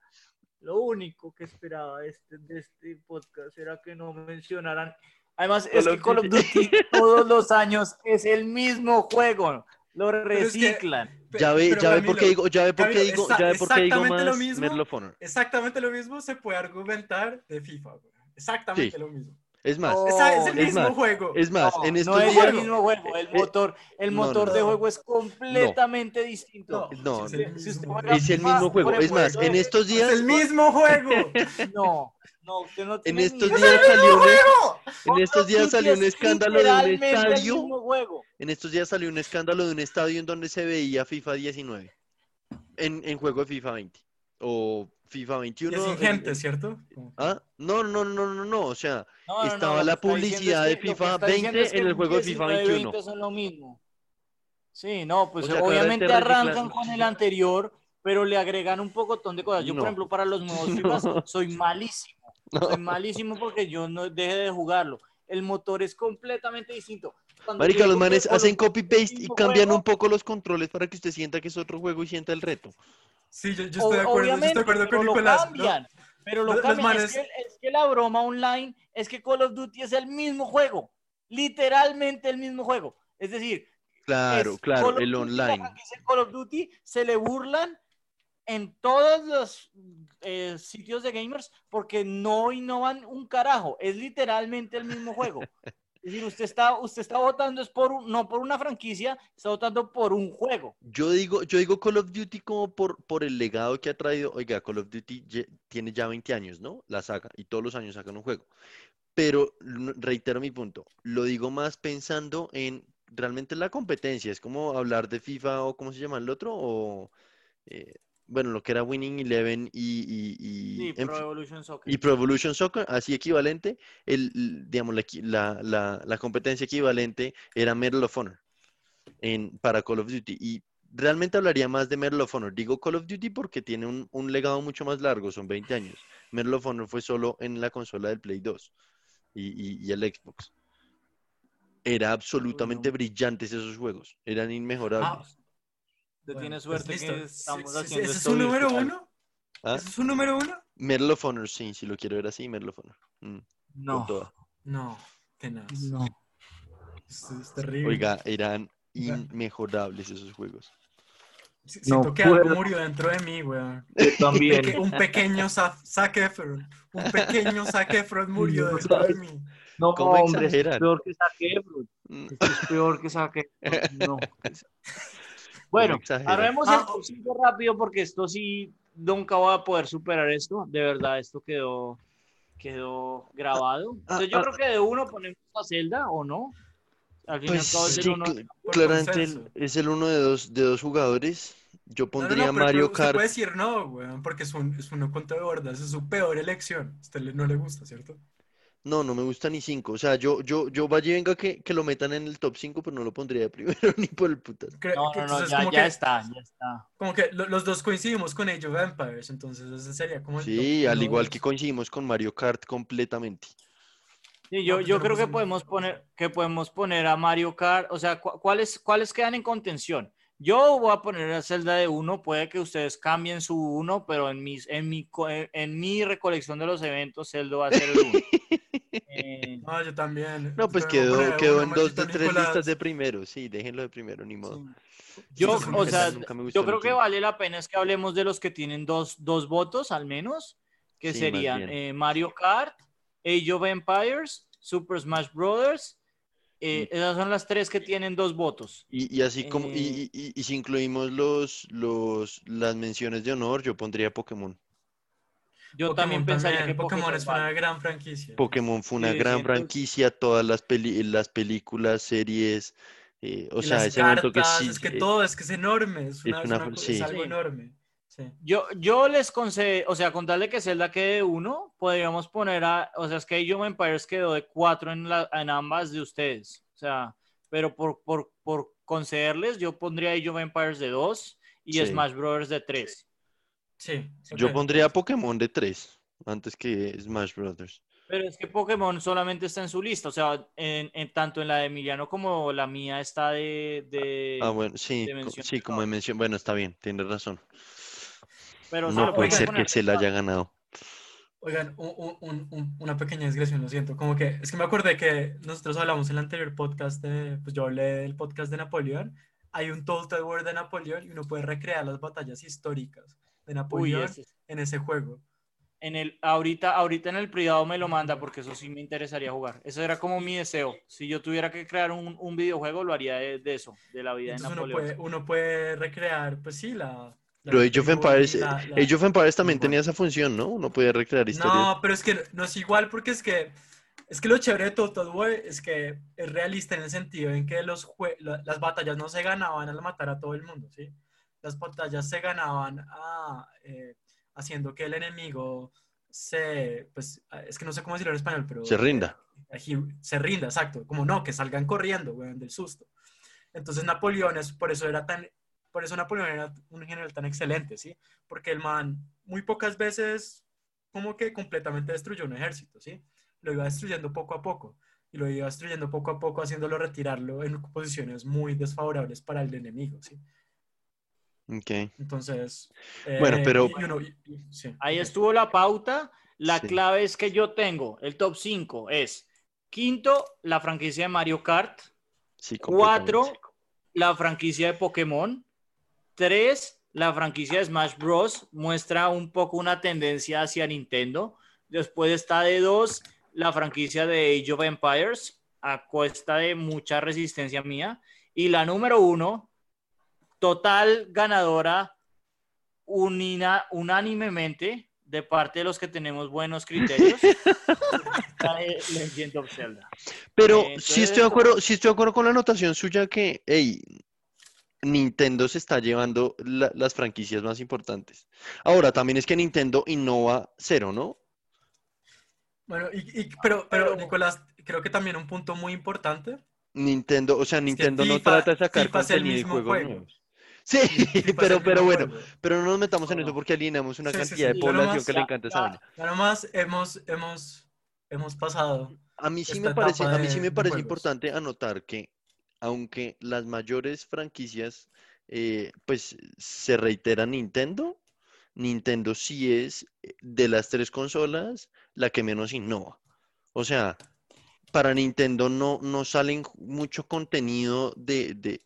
Lo único que esperaba de este, de este podcast era que no mencionaran. Además, es Call que of Call of Duty todos los años es el mismo juego. Lo es que- reciclan. Ya ve, ya ve por qué digo, ya ve por qué digo, ya ve por qué digo exactamente lo más mismo. Exactamente lo mismo se puede argumentar de FIFA, güey. Exactamente Sí. lo mismo. Es más, No, es el es mismo más, juego. es más, No, en no estos es días el mismo juego. El motor, el no, motor no, de no. juego es completamente distinto. No, es el Si usted es el mismo juego. Es más, en estos Es días, el mismo juego. No, no, usted no en tiene ni estos idea. días salió un, ¡Juego! en estos días salió un es escándalo de un estadio. mismo juego. En estos días salió un escándalo de un estadio en donde se veía FIFA 19 en, en juego de FIFA 20 o FIFA Y 21. es en- ingente, en- ¿cierto? ¿Ah? No, no, no, no, no, o sea, No, no, no, Estaba la publicidad de que- FIFA está diciendo 20 que en el juego de FIFA 19 y 21. 20 son lo mismo. Sí, no, pues O sea, claramente obviamente arrancan con el anterior, pero le agregan un pocotón de cosas. Yo, No. por ejemplo, para los nuevos FIFA soy malísimo. Soy malísimo porque yo no deje de jugarlo. El motor es completamente distinto. Cuando Marica, los manes hacen copy-paste y cambian juego, un poco los controles para que usted sienta que es otro juego y sienta el reto. Sí, yo, yo estoy de acuerdo, yo estoy de acuerdo pero con lo Nicolás. ¿no? cambian. Pero lo Los- los cambian. manes- Es, que, es que la broma online es que Call of Duty es el mismo juego. Literalmente el mismo juego. Es decir, Claro, es claro, Call el Duty, la online. franquicia Call of Duty se le burlan en todos los eh, sitios de gamers porque no innovan un carajo. Es literalmente el mismo juego. Es decir, usted está, usted está votando es por no por una franquicia, está votando por un juego. Yo digo, yo digo Call of Duty como por, por el legado que ha traído. Oiga, Call of Duty tiene ya 20 años, ¿no? La saga, y todos los años sacan un juego. Pero reitero mi punto, lo digo más pensando en realmente la competencia. Es como hablar de FIFA o ¿cómo se llama el otro? O, eh, bueno, lo que era Winning Eleven y, y, y- en Pro Evolution Soccer. y Pro Evolution Soccer, así equivalente, el, digamos, la, la, la- competencia equivalente era Medal of Honor en, para Call of Duty. Y realmente hablaría más de Medal of Honor. Digo Call of Duty porque tiene un, un legado mucho más largo, son 20 años. Medal of Honor fue solo en la consola del Play 2 y, y- y el Xbox. Era absolutamente no. brillantes esos juegos, eran inmejorables. Ah, Usted bueno, tiene pues suerte que estamos haciendo ¿Ese es un número virtual. uno? ¿Ah? ¿Ese es un número uno? Medal of Honor, sí, si lo quiero ver así, Medal of Honor. Mm, No. No, tenaz. no. Es, es terrible. Oiga, eran inmejorables esos juegos. Siento No que algo murió dentro de mí, weón. También. Un pequeño Sa- Zac Efron. Un pequeño Zac Efron murió No, dentro de mí. No, ¿Cómo hombre, es peor que Zac Efron. Mm, Esto es peor que Zac Efron. No. Bueno, armemos Ah, el top 5 rápido porque esto sí, nunca voy a poder superar esto. De verdad, esto quedó, quedó grabado. Entonces yo ah, creo que de uno ponemos a Zelda o no. Al fin y al Pues cabo es el sí, uno. claramente el- es el uno de dos, de dos jugadores. Yo No, no, pondría no, pero- Mario Kart. puede decir no, weón, porque es, un, es uno contra de bordas, es su peor elección. A usted no le gusta, ¿cierto? No, no me gusta ni cinco. O sea, yo, yo, yo vaya y venga que, que lo metan en el top 5, pero no lo pondría de primero ni por el putas. No, que no, no, ya, ya que, está, ya está. como que lo- los dos coincidimos con Age of Empires, entonces ese sería como el Sí, top al igual que coincidimos con Mario Kart completamente. Sí, yo, pues yo creo que podemos poner, que podemos poner a Mario Kart, o sea, cu- ¿cuáles, ¿cuáles quedan en contención? Yo voy a poner a Zelda de uno, puede que ustedes cambien su uno, pero en, mis, en, mi, co- en mi recolección de los eventos, Zelda va a ser el uno. Eh, No, yo también. No, pues quedó, poner quedó en dos de tres Nicolás. listas de primero. Sí, déjenlo de primero, ni modo. yo, Sí, o sea, yo creo que vale la pena es que hablemos de los que tienen dos, dos votos al menos, que Sí, serían eh, Mario Kart, Age of Empires, Super Smash Brothers. eh, Mm. esas son las tres que tienen dos votos. Y, y así como, Eh, y, y- y- y si incluimos los, los, las menciones de honor, yo pondría Pokémon. Yo Pokémon también pensaría también. que Pokémon es una vale. gran franquicia. Pokémon fue una Sí, gran siento- franquicia, todas las peli, las películas, series, eh, o Y sea, las ese evento que cartas, sí, es que eh, todo, es que es enorme, es, una- es una una fr- co- sí. es algo Sí. enorme. Sí. Yo, yo les concedo, o sea, con tal de que Zelda quede de uno, podríamos poner a, o sea, es que Age of Empires quedó de cuatro en, la, en ambas de ustedes, o sea, pero por, por, por concederles, yo pondría Age of Empires de dos y Sí. Smash Brothers de tres. Sí, yo pondría Pokémon de 3 antes que Smash Brothers. Pero es que Pokémon solamente está en su lista, o sea, en, en- tanto en la de Emiliano como la mía está de... de- Ah, bueno, sí, de sí, como de mención, bueno, está bien, tienes razón. pero No puede ser que se la haya ganado. Oigan, un- un- un- un- una pequeña digresión, lo siento. Como que es que me acordé que nosotros hablamos en el anterior podcast de, pues yo hablé del podcast de Napoleón. Hay un Total War de Napoleón y uno puede recrear las batallas históricas de Uy, Napoleón ese- en ese juego. en el, ahorita, ahorita en el privado me lo manda porque eso sí me interesaría jugar. Eso era como mi deseo. Si yo tuviera que crear un, un videojuego, lo haría de, de eso, de la vida de Entonces uno Napoleón. puede, uno puede recrear, pues sí, la... la Pero Age of Empires, la- la- Age of Empires también igual. tenía esa función, ¿no? Uno podía recrear historias. No, pero es que no es igual porque es que es que lo chévere de Total War es que es realista en el sentido en que los jue- la- las batallas no se ganaban al matar a todo el mundo, ¿sí? Las batallas se ganaban a, eh, haciendo que el enemigo se, pues, es que no sé cómo decirlo en español, pero... Se rinda. eh, se rinda, exacto. Como no, que salgan corriendo, weón, del susto. Entonces Napoleón es, por eso era tan, por eso Napoleón era un general tan excelente, ¿sí? Porque el man muy pocas veces como que completamente destruyó un ejército, ¿sí? Lo iba destruyendo poco a poco y lo iba destruyendo poco a poco haciéndolo retirarlo en posiciones muy desfavorables para el enemigo, ¿sí? Ok. Entonces... Bueno, eh, pero- sí, Ahí estuvo la pauta. La Sí. clave es que yo tengo el top 5 es quinto, la franquicia de Mario Kart. Sí, Cuatro, la franquicia de Pokémon. Tres, la franquicia de Smash Bros. Muestra un poco una tendencia hacia Nintendo. Después está de dos, la franquicia de Age of Empires, a cuesta de mucha resistencia mía. Y la número uno, total ganadora unina, unánimemente de parte de los que tenemos buenos criterios. la de Legend of Zelda. Pero Eh, sí estoy de acuerdo, sí estoy de acuerdo con la anotación suya que, hey, Nintendo se está llevando la- las franquicias más importantes. Ahora, también es que Nintendo innova cero, ¿no? Bueno, y- y- pero, pero Nicolás, creo que también un punto muy importante Nintendo, o sea, Nintendo no FIFA- trata de sacar FIFA es el contenido mismo juegos juego. Sí, pero, pero bueno, pero no nos metamos en eso porque alineamos una Sí, cantidad sí, de población nomás- que le ya- encanta esa ya- vaina. Ya nomás hemos, hemos, hemos pasado. A mí sí me parece, a mí sí me parece juegos. importante anotar que aunque las mayores franquicias eh, pues se reitera Nintendo, Nintendo sí es eh, de las tres consolas la que menos innova. O sea, para Nintendo no, no salen mucho contenido de, de,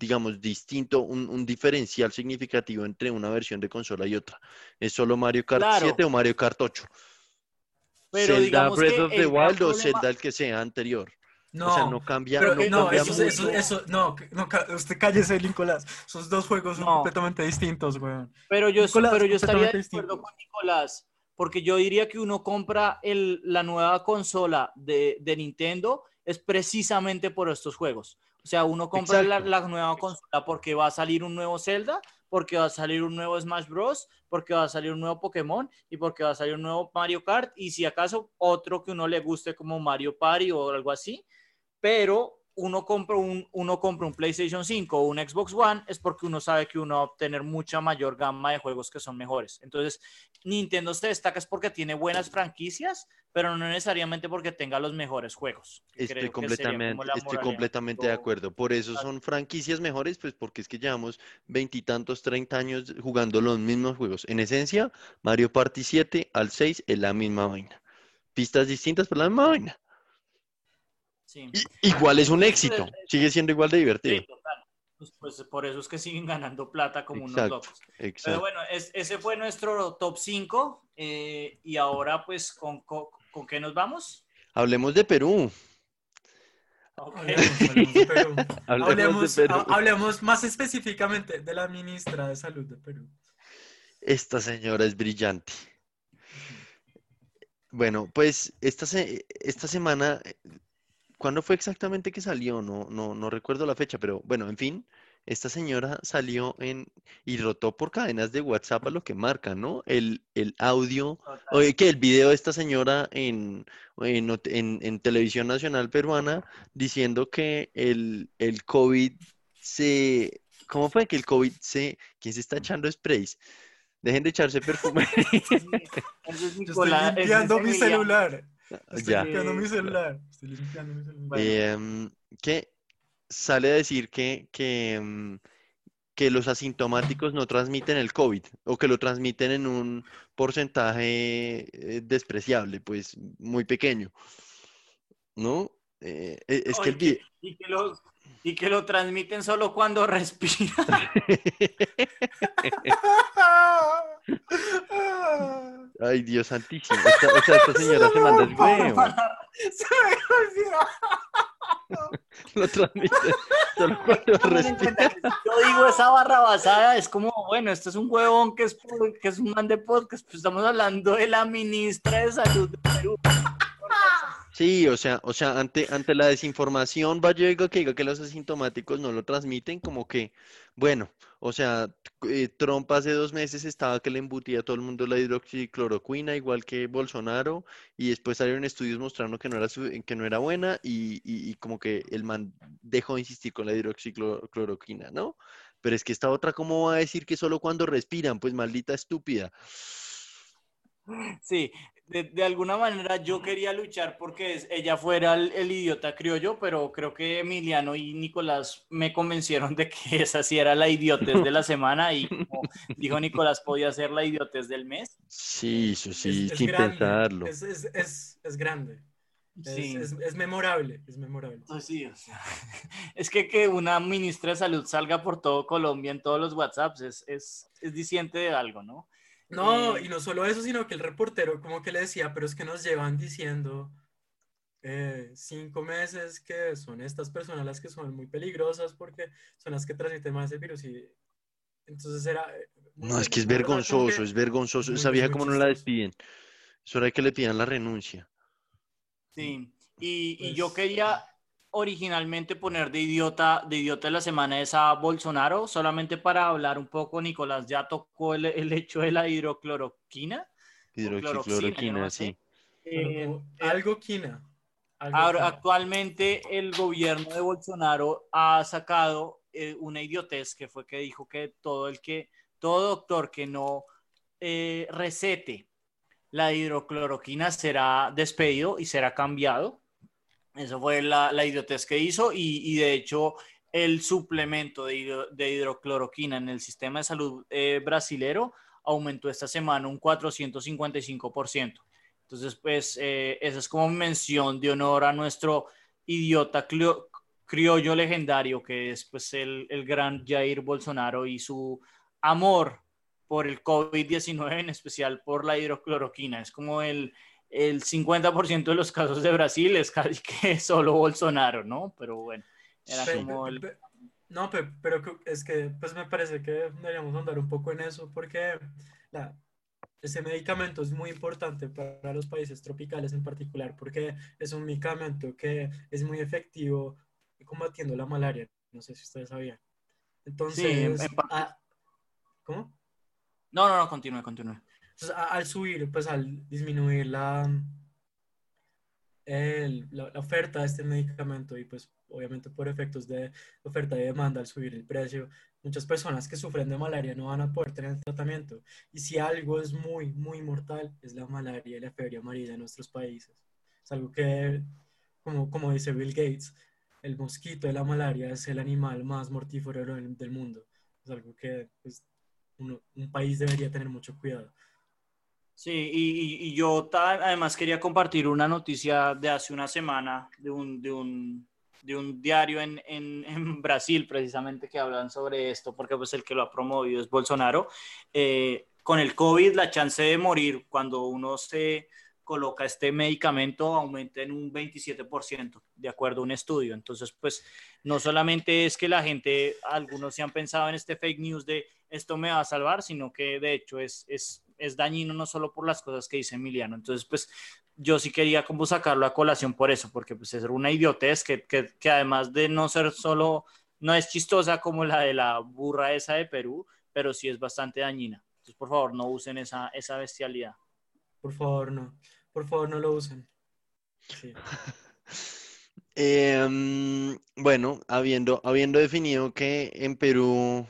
digamos, distinto, un, un diferencial significativo entre una versión de consola y otra. Es solo Mario Kart Claro. 7 o Mario Kart 8. Pero Zelda digamos Breath que of the Wild o problema- Zelda el que sea anterior. No, o sea, no cambia, pero no que no, cambia eso, mucho. eso, eso, no, no, usted cállese, Nicolás. Esos dos juegos son completamente distintos, weón. Pero yo, Nicolás, pero yo estaría de acuerdo con Nicolás, porque yo diría que uno compra el, la nueva consola de, de Nintendo es precisamente por estos juegos. O sea, uno compra la, nueva consola porque va a salir un nuevo Zelda, porque va a salir un nuevo Smash Bros., porque va a salir un nuevo Pokémon y porque va a salir un nuevo Mario Kart y si acaso otro que uno le guste como Mario Party o algo así. Pero uno compra un, uno compra un PlayStation 5 o un Xbox One es porque uno sabe que uno va a obtener mucha mayor gama de juegos que son mejores. Entonces, Nintendo se destaca es porque tiene buenas franquicias, pero no necesariamente porque tenga los mejores juegos. Estoy completamente, estoy completamente de acuerdo. Por eso son franquicias mejores, pues porque es que llevamos veintitantos, treinta años jugando los mismos juegos. En esencia, Mario Party 7 al 6 es la misma vaina. Pistas distintas, pero la misma vaina. Sí. Igual es un éxito, sigue siendo igual de divertido. Sí, total. Pues, pues por eso es que siguen ganando plata como unos Exacto, locos. Pero exacto. bueno, es- ese fue nuestro top 5 y ahora pues ¿con, con, con qué nos vamos? Hablemos de Perú. Hablemos, hablemos de Perú. Hablemos Hablemos, de Perú. ha- hablemos más específicamente de la ministra de Salud de Perú. Esta señora es brillante. Bueno, pues esta, se- esta semana, eh, ¿cuándo fue exactamente que salió? No, no, no recuerdo la fecha, pero bueno, en fin, esta señora salió en y rotó por cadenas de WhatsApp a lo que marca, ¿no? El, el audio, oye, que el video de esta señora en, en, not- en- en televisión nacional peruana diciendo que el, el COVID se, ¿cómo fue? Que el COVID se, ¿quién se está echando sprays? Dejen de echarse perfume. Sí, ese es Yo estoy es limpiando mi celular. Estoy Ya. limpiando mi celular. Estoy limpiando mi celular. Bueno. Em, que sale a decir que, que, em, que los asintomáticos no transmiten el COVID o que lo transmiten en un porcentaje eh, despreciable, pues muy pequeño, ¿no? Eh, e- es que y que lo, y que lo transmiten solo cuando respiran. Ay, Dios santísimo. Esta, o sea, esta señora se manda el huevo. Se me olvidó. Lo transmite solo cuando respira. Yo digo esa barra basada, es como, bueno, este es un huevón que es, que es un man de podcast, pues estamos hablando de la ministra de Salud de Perú. Sí, o sea, o sea, ante, ante la desinformación, vaya digo que diga que los asintomáticos no lo transmiten, como que, bueno, o sea, eh, Trump hace dos meses estaba que le embutía a todo el mundo la hidroxicloroquina, igual que Bolsonaro, y después salieron estudios mostrando que no era, que no era buena, y, y, y como que el man dejó de insistir con la hidroxicloroquina, ¿no? Pero es que esta otra, ¿cómo va a decir que solo cuando respiran? Pues maldita estúpida. Sí, de, de alguna manera yo quería luchar porque es- ella fuera el, el idiota criollo, pero creo que Emiliano y Nicolás me convencieron de que esa sí era la idiotez de la semana y como dijo Nicolás, podía ser la idiotez del mes. Sí, eso sí, Es- es sin grande, pensarlo. Es, es, es, es grande. Es, Sí. es, es memorable. Es memorable. Pues sí, o sea, es que que una ministra de salud salga por todo Colombia en todos los WhatsApps es, es, es diciente de algo, ¿no? No, Eh, y no solo eso, sino que el reportero como que le decía, pero es que nos llevan diciendo eh, cinco meses que son estas personas las que son muy peligrosas porque son las que transmiten más el virus y entonces era... eh, No, es que es vergonzoso, que- es vergonzoso. Esa vieja como no la despiden. Es hora de que le pidan la renuncia. Sí, y, y Pues- yo quería originalmente poner de idiota, de idiota de la semana esa Bolsonaro, solamente para hablar un poco, Nicolás ya tocó el, el hecho de la hidrocloroquina. no sé. sí. Eh, Como algo quina. algo Ahora, quina. actualmente el gobierno de Bolsonaro ha sacado eh, una idiotez que fue que dijo que todo el que, todo doctor que no eh, recete la hidrocloroquina será despedido y será cambiado. Eso fue la, la idiotez que hizo y, y de hecho el suplemento de, hidro- de hidrocloroquina en el sistema de salud eh, brasilero aumentó esta semana un 455%. Entonces, pues, eh, esa es como mención de honor a nuestro idiota criollo legendario que es pues el, el gran Jair Bolsonaro y su amor por el COVID-19, en especial por la hidrocloroquina. Es como el, el 50% de los casos de Brasil es casi que solo Bolsonaro, ¿no? Pero bueno, era como el... No, pero, es que pues me parece que deberíamos andar un poco en eso porque la, ese medicamento es muy importante para los países tropicales en particular porque es un medicamento que es muy efectivo combatiendo la malaria. No sé si ustedes sabían. Entonces, ah, ¿cómo? No, no, no, continúe, continúe. Entonces, al subir, pues al disminuir la, la, oferta de este medicamento y pues obviamente por efectos de oferta y demanda al subir el precio, muchas personas que sufren de malaria no van a poder tener el tratamiento. Y si algo es muy, muy mortal, es la malaria y la fiebre amarilla en nuestros países. Es algo que, como, como dice Bill Gates, el mosquito de la malaria es el animal más mortífero del mundo. Es algo que pues, un país debería tener mucho cuidado. Sí, y, yo además quería compartir una noticia de hace una semana de un, de un, de un diario en, en, en, Brasil precisamente que hablan sobre esto, porque pues el que lo ha promovido es Bolsonaro. Eh, con el COVID la chance de morir cuando uno se coloca este medicamento aumenta en un 27%, de acuerdo a un estudio. Entonces, pues no solamente es que la gente, algunos se han pensado en este fake news de esto me va a salvar, sino que de hecho es, es es dañino no solo por las cosas que dice Emiliano. Entonces, pues yo sí quería como sacarlo a colación por eso, porque pues es una idiotez que, que, que además de no ser solo, no es chistosa como la de la burra esa de Perú, pero sí es bastante dañina. Entonces, por favor, no usen esa, esa bestialidad. Por favor, no. Por favor, no lo usen. Em, bueno, habiendo, habiendo definido que en Perú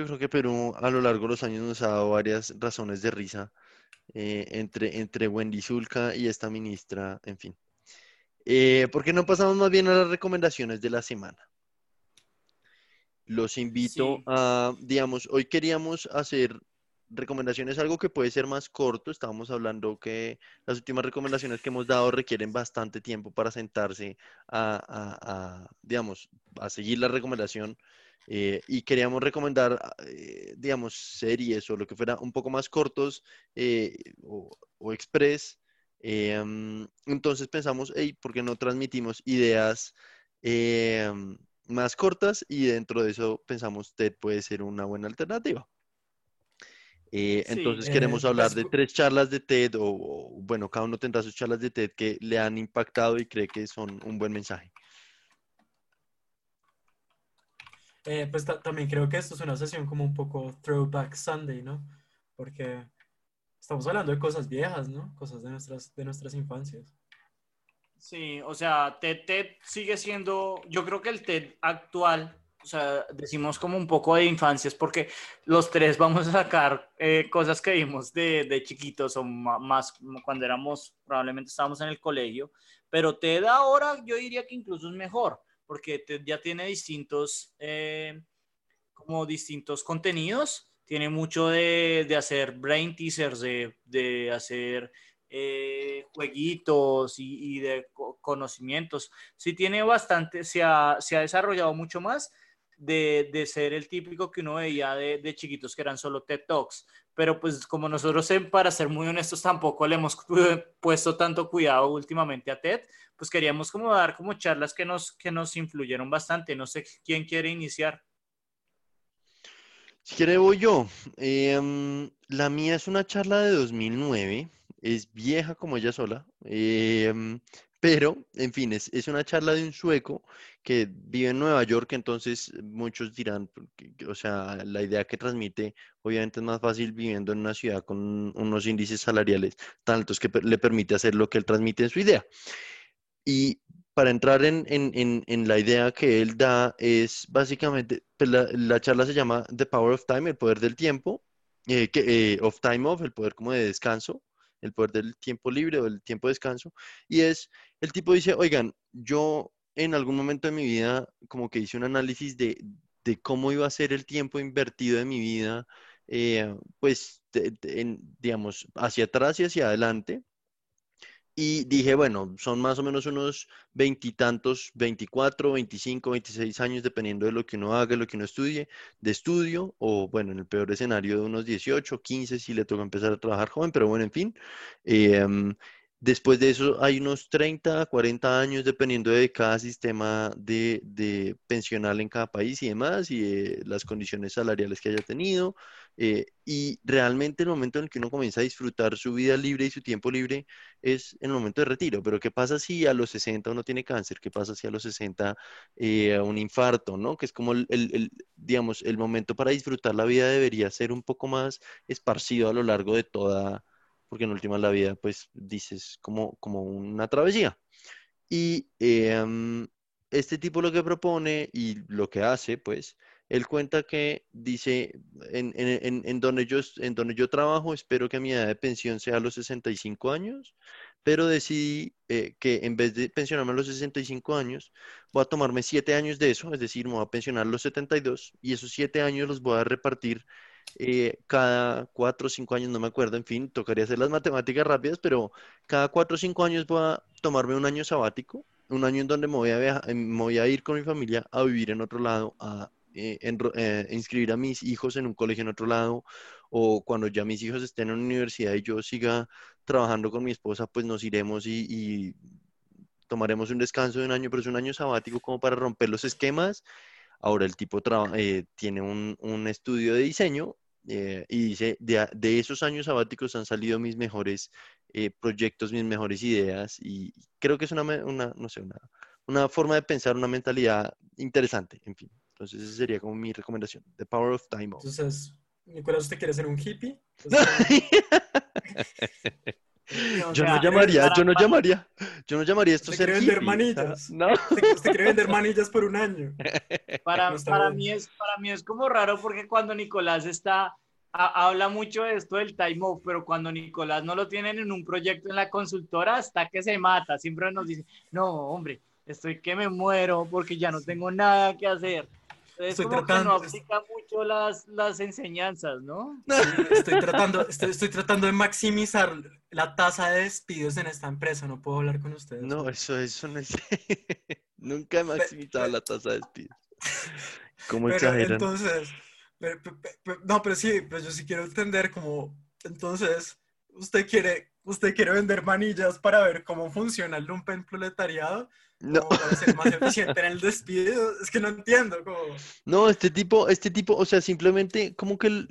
yo creo que Perú a lo largo de los años nos ha dado varias razones de risa eh, entre, entre Wendy Zulka y esta ministra, en fin. Eh, ¿Por qué no pasamos más bien a las recomendaciones de la semana? Los invito a, digamos, hoy queríamos hacer recomendaciones, algo que puede ser más corto. Estábamos hablando que las últimas recomendaciones que hemos dado requieren bastante tiempo para sentarse a digamos, a seguir la recomendación eh, y queríamos recomendar, eh, digamos, series o lo que fuera un poco más cortos eh, o, o, express. Mm, entonces pensamos, hey, ¿por qué no transmitimos ideas más cortas? Y dentro de eso pensamos, TED puede ser una buena alternativa. entonces queremos hablar de tres charlas de TED o, o, bueno, cada uno tendrá sus charlas de TED que le han impactado y cree que son un buen mensaje. Eh, pues también creo que esto es una sesión como un poco Throwback Sunday, ¿no? Porque estamos hablando de cosas viejas, ¿no? Cosas de nuestras, de nuestras infancias. Sí, o sea, TED, sigue siendo, yo creo que el TED actual, o sea, decimos como un poco de infancias, porque los tres vamos a sacar eh, cosas que vimos de, de, chiquitos o más cuando éramos, probablemente estábamos en el colegio, pero TED ahora yo diría que incluso es mejor porque ya tiene distintos, eh, como distintos contenidos. Tiene mucho de, de hacer brain teasers, de, de hacer eh, jueguitos y, y, de conocimientos. Sí tiene bastante, se ha, se ha desarrollado mucho más de, de, ser el típico que uno veía de, de, chiquitos que eran solo TED Talks. Pero pues como nosotros, para ser muy honestos, tampoco le hemos puesto tanto cuidado últimamente a TED, pues queríamos como dar como charlas que nos, que nos influyeron bastante. No sé quién quiere iniciar. Si quiere voy yo. Em, la mía es una charla de 2009. Es vieja como ella sola. Em, pero, en fin, es, es, una charla de un sueco que vive en Nueva York, entonces muchos dirán, o sea, la idea que transmite obviamente es más fácil viviendo en una ciudad con unos índices salariales tan altos que le permite hacer lo que él transmite en su idea. Y para entrar en, la idea que él da, es básicamente, pues, la, charla se llama The Power of Time, el poder del tiempo, eh, que, eh, of time off, el poder como de descanso, el poder del tiempo libre o el tiempo de descanso. Y es, el tipo dice, oigan, yo en algún momento de mi vida como que hice un análisis de, cómo iba a ser el tiempo invertido de mi vida, eh, pues, digamos, hacia atrás y hacia adelante y dije, bueno, son más o menos unos veintitantos, 24, 25, 26 años, dependiendo de lo que uno haga, lo que uno estudie, de estudio, o bueno, en el peor escenario de unos 18, 15, si le toca empezar a trabajar joven, pero bueno, en fin. Em, Después de eso hay unos 30, 40 años dependiendo de cada sistema de, pensional en cada país y demás y las condiciones salariales que haya tenido. Eh, y realmente el momento en el que uno comienza a disfrutar su vida libre y su tiempo libre es en el momento de retiro. Pero ¿qué pasa si a los 60 uno tiene cáncer? ¿Qué pasa si a los 60 eh, un infarto? ¿no? Que es como el, digamos, el momento para disfrutar la vida debería ser un poco más esparcido a lo largo de toda porque en última la vida, pues dices como, como una travesía. Y em, este tipo lo que propone y lo que hace, pues, él cuenta que dice, en, en, en, donde yo, en donde yo trabajo, espero que mi edad de pensión sea a los 65 años, pero decidí eh, que en vez de pensionarme a los 65 años, voy a tomarme 7 años de eso, es decir, me voy a pensionar a los 72 y esos 7 años los voy a repartir eh, cada cuatro o cinco años, no me acuerdo, en fin, tocaría hacer las matemáticas rápidas, pero cada cuatro o cinco años voy a tomarme un año sabático, un año en donde me voy a, eh, me voy a ir con mi familia a vivir en otro lado, a eh, inscribir a mis hijos en un colegio en otro lado, o cuando ya mis hijos estén en la universidad y yo siga trabajando con mi esposa, pues nos iremos y, tomaremos un descanso de un año, pero es un año sabático como para romper los esquemas Ahora el tipo tiene un, estudio de diseño eh, y dice, de, esos años sabáticos han salido mis mejores eh, proyectos, mis mejores ideas y creo que es una, no sé, una, forma de pensar, una mentalidad interesante, en fin. Entonces esa sería como mi recomendación, The Power of Time. Entonces, Nicolás, ¿usted quiere ser un hippie? yo no llamaría, yo no llamaría, yo no llamaría esto ser vender manillas. No. Usted, quiere vender manillas por un año. Para, para, mí es, para mí es como raro porque cuando Nicolás está, habla mucho de esto del time off, pero cuando Nicolás no lo tienen en un proyecto en la consultora, hasta que se mata. Siempre nos dice, no, hombre, estoy que me muero porque ya no tengo nada que hacer estoy tratando, no aplica mucho las, las enseñanzas, ¿no? estoy, tratando, estoy, tratando de maximizar la tasa de despidos en esta empresa, no puedo hablar con ustedes. No, eso, eso no es... Nunca he maximizado la tasa de despidos. ¿Cómo exageran? Entonces, no, pero sí, pues yo sí quiero entender como, entonces, usted quiere, usted quiere vender manillas para ver cómo funciona el lumpen proletariado no. Para ser más eficiente en el despido. Es que no entiendo cómo. No, este tipo, este tipo, o sea, simplemente como que, el,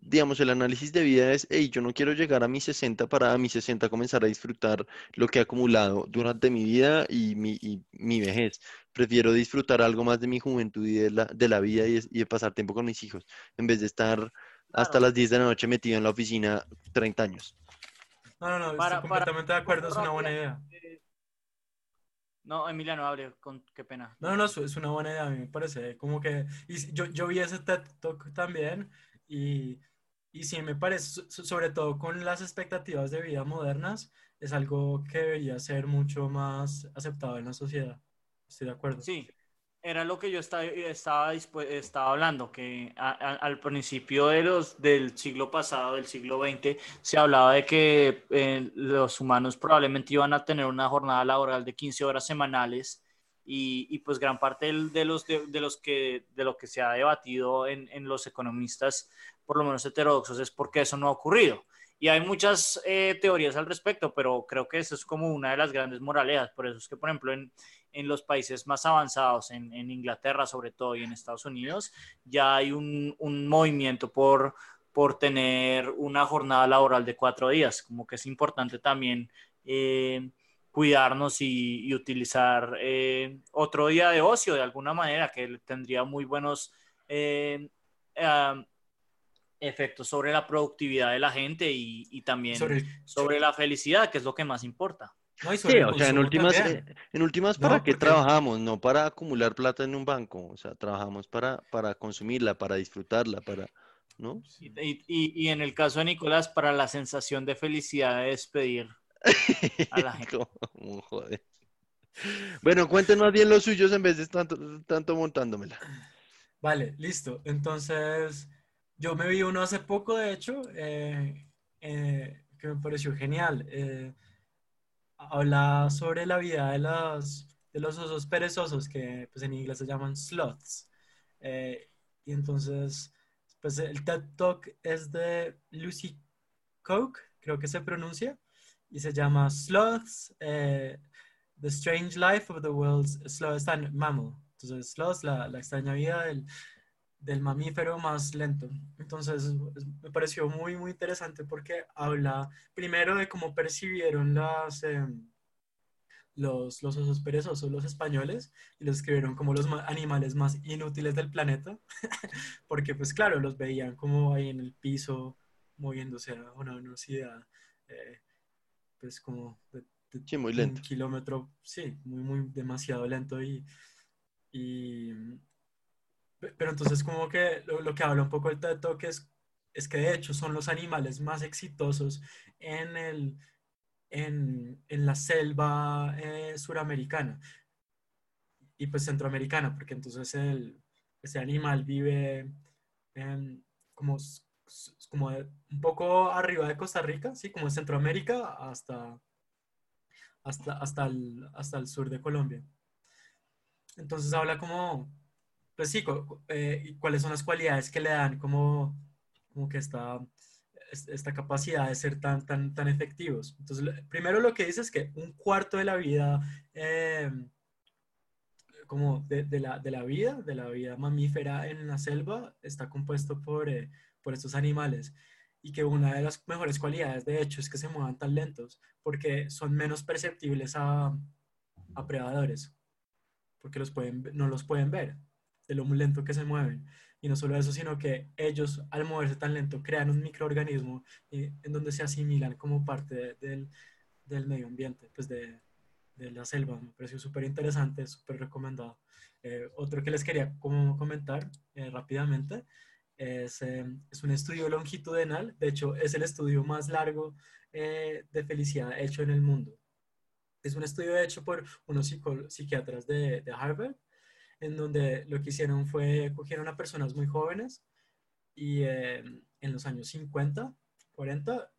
digamos, el análisis de vida es, hey, yo no quiero llegar a mis 60 para a mis 60 comenzar a disfrutar lo que he acumulado durante mi vida y mi, y mi vejez. Prefiero disfrutar algo más de mi juventud y de la, de la vida y de, pasar tiempo con mis hijos, en vez de estar hasta las 10 de la noche metido en la oficina 30 años. No, no, no, estoy completamente de acuerdo, es una buena idea. No, Emiliano, abre, con, qué pena. No, no, es una buena idea, a mí me parece. Como que, y yo, yo vi ese TED Talk también y, y sí me parece, sobre todo con las expectativas de vida modernas, es algo que debería ser mucho más aceptado en la sociedad. Estoy de acuerdo. Sí, era lo que yo estaba, estaba, estaba hablando, que al principio de los, del siglo pasado, del siglo XX, se hablaba de que eh, los humanos probablemente iban a tener una jornada laboral de 15 horas semanales y, y pues gran parte de, los, de, los que, de lo que se ha debatido en, en, los economistas, por lo menos heterodoxos, es porque eso no ha ocurrido. Y hay muchas eh, teorías al respecto, pero creo que eso es como una de las grandes moralejas. Por eso es que, por ejemplo, en, en los países más avanzados, en, Inglaterra sobre todo y en Estados Unidos, ya hay un, movimiento por, por tener una jornada laboral de cuatro días, como que es importante también eh, cuidarnos y, utilizar eh, otro día de ocio de alguna manera que tendría muy buenos eh, efectos sobre la productividad de la gente y, también sobre la felicidad, que es lo que más importa sí, o sea, en últimas, eh, en últimas, ¿para qué trabajamos? No para acumular plata en un banco, o sea, trabajamos para, para consumirla, para disfrutarla, para, ¿no? Y, y, en el caso de Nicolás, para la sensación de felicidad de despedir a la gente. joder. Bueno, cuéntenos bien los suyos en vez de tanto, tanto montándomela. Vale, listo. Entonces, yo me vi uno hace poco, de hecho, eh, eh, que me pareció genial. Eh, habla sobre la vida de los, de los osos perezosos, que pues en inglés se llaman sloths. Eh, y entonces, pues el TED Talk es de Lucy Coke, creo que se pronuncia, y se llama Sloths, eh, The Strange Life of the World's Slowest Mammal. Entonces, Sloths, la, la extraña vida del, del mamífero más lento. Entonces, me pareció muy, muy interesante porque habla primero de cómo percibieron las, em, los, los osos perezosos, los españoles, y los escribieron como los animales más inútiles del planeta, porque pues claro, los veían como ahí en el piso, moviéndose a una velocidad, eh, pues como de, muy lento. un kilómetro, sí, muy, muy demasiado lento y, y pero entonces como que lo, que habla un poco el TED Talk es, es que de hecho son los animales más exitosos en, el, en, en la selva eh, suramericana y pues centroamericana, porque entonces el, ese animal vive como, como un poco arriba de Costa Rica, ¿sí? como en Centroamérica hasta, hasta, hasta, el, hasta el sur de Colombia. Entonces habla como pues sí, eh, cuáles son las cualidades que le dan como, como que esta, esta capacidad de ser tan, tan, tan efectivos. Entonces, primero lo que dice es que un cuarto de la vida, eh, como de, de, la, de, la, vida, de la vida mamífera en la selva, está compuesto por, eh, por estos animales. Y que una de las mejores cualidades, de hecho, es que se muevan tan lentos, porque son menos perceptibles a, a predadores, porque los pueden, no los pueden ver de lo muy lento que se mueven. Y no solo eso, sino que ellos al moverse tan lento crean un microorganismo en donde se asimilan como parte del, del, medio ambiente, pues de, de, la selva. Me pareció súper interesante, súper recomendado. Eh, otro que les quería como comentar eh, rápidamente es, eh, es, un estudio longitudinal, de hecho es el estudio más largo de felicidad hecho en el mundo. Es un estudio hecho por unos psiquiatras de, de Harvard en donde lo que hicieron fue cogieron a personas muy jóvenes y eh, en los años 50, 40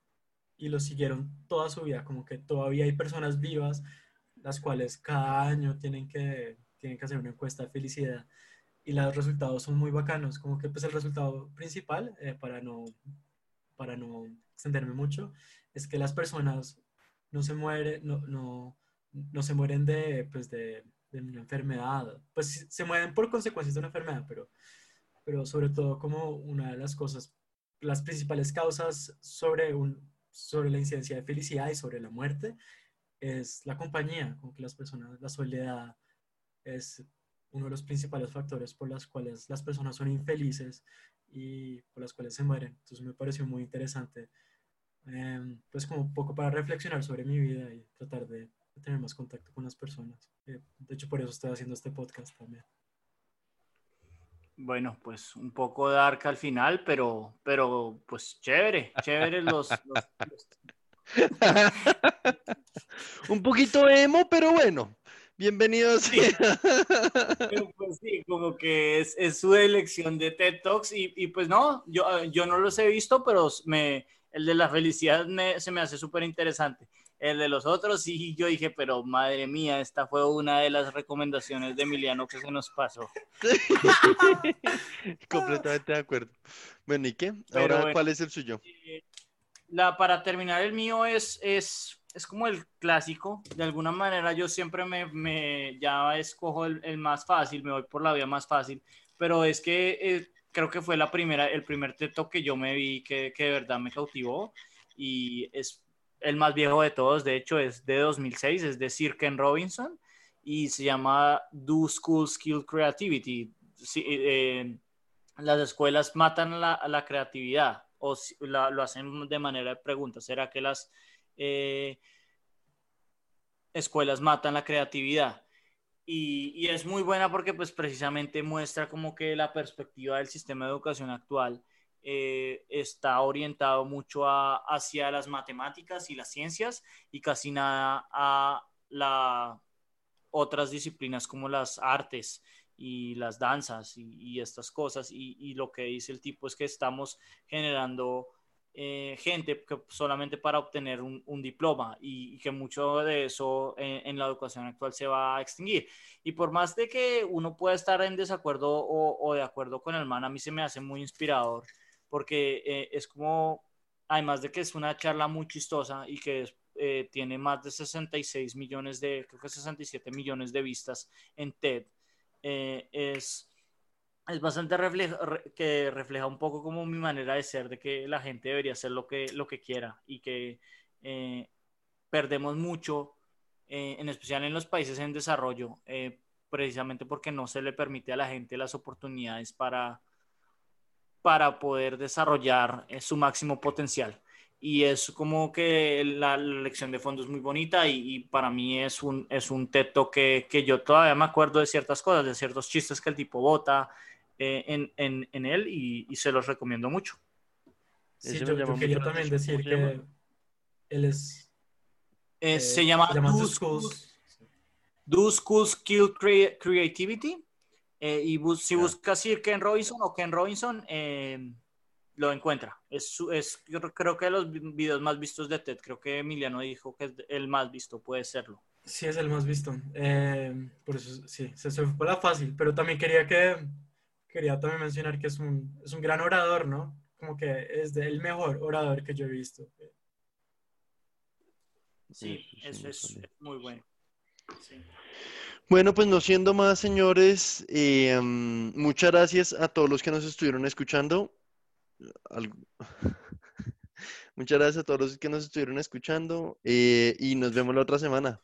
y los siguieron toda su vida, como que todavía hay personas vivas las cuales cada año tienen que, tienen que hacer una encuesta de felicidad y los resultados son muy bacanos, como que pues el resultado principal, eh, para, no, para no extenderme mucho, es que las personas no se mueren, no, no, no se mueren de, pues de de una enfermedad. Pues se mueven por consecuencias de una enfermedad, pero, pero sobre todo como una de las cosas, las principales causas sobre, un, sobre la incidencia de felicidad y sobre la muerte es la compañía, como que las personas, la soledad es uno de los principales factores por los cuales las personas son infelices y por las cuales se mueren. Entonces me pareció muy interesante, em, pues como un poco para reflexionar sobre mi vida y tratar de tener más contacto con las personas. Eh, de hecho, por eso estoy haciendo este podcast también. Bueno, pues un poco dark al final, pero, pero pues chévere, chévere los... un poquito emo, pero bueno. Bienvenidos. Sí. pues sí, como que es, es, su elección de TED Talks y, y, pues no, yo, yo no los he visto, pero me, el de la felicidad me, se me hace súper interesante el de los otros sí yo dije, pero madre mía, esta fue una de las recomendaciones de Emiliano que se nos pasó. Completamente de acuerdo. Bueno, ¿y qué? Ahora, ¿cuál es el suyo? Eh, la, para terminar, el mío es, es, es como el clásico. De alguna manera yo siempre me, me ya escojo el, más fácil, me voy por la vía más fácil, pero es que eh, creo que fue la primera, el primer teto que yo me vi que, que de verdad me cautivó y es el más viejo de todos, de hecho es de 2006, es de Sir Ken Robinson y se llama Do School Skill Creativity. Eh, las escuelas matan la, la creatividad o lo hacen de manera de pregunta. ¿Será que las eh, escuelas matan la creatividad? Y, y, es muy buena porque pues precisamente muestra como que la perspectiva del sistema de educación actual eh, está orientado mucho hacia las matemáticas y las ciencias y casi nada a las otras disciplinas como las artes y las danzas y, estas cosas. Y, lo que dice el tipo es que estamos generando eh, gente solamente para obtener un, diploma y, que mucho de eso en, la educación actual se va a extinguir. Y por más de que uno pueda estar en desacuerdo o, de acuerdo con el man, a mí se me hace muy inspirador porque eh, es como, además de que es una charla muy chistosa y que eh, tiene más de 66 millones de, creo que 67 millones de vistas en TED, es es bastante refleja, que refleja un poco como mi manera de ser, de que la gente debería hacer lo que, lo que quiera y que eh, perdemos mucho, eh, en especial en los países en desarrollo, eh, precisamente porque no se le permite a la gente las oportunidades para, para poder desarrollar su máximo potencial. Y es como que la, lección de fondo es muy bonita y, para mí es un, es un teto que, que yo todavía me acuerdo de ciertas cosas, de ciertos chistes que el tipo bota, eh, en, en, en, él y, se los recomiendo mucho. Sí, yo, quería también decir que él es... Eh, se llama, Do, Schools. Do Schools Kill Creativity. Eh, y si buscas Ken Robinson o Ken Robinson, lo encuentra. Es, es, yo creo que de los videos más vistos de TED, creo que Emiliano dijo que es el más visto, puede serlo. Sí, es el más visto. por eso, sí, se, se fue la fácil, pero también quería que quería también mencionar que es un, es un gran orador, ¿no? Como que es el mejor orador que yo he visto. Sí, eso es, muy bueno. Bueno, pues no siendo más, señores, eh, muchas gracias a todos los que nos estuvieron escuchando. muchas gracias a todos los que nos estuvieron escuchando eh, y nos vemos la otra semana.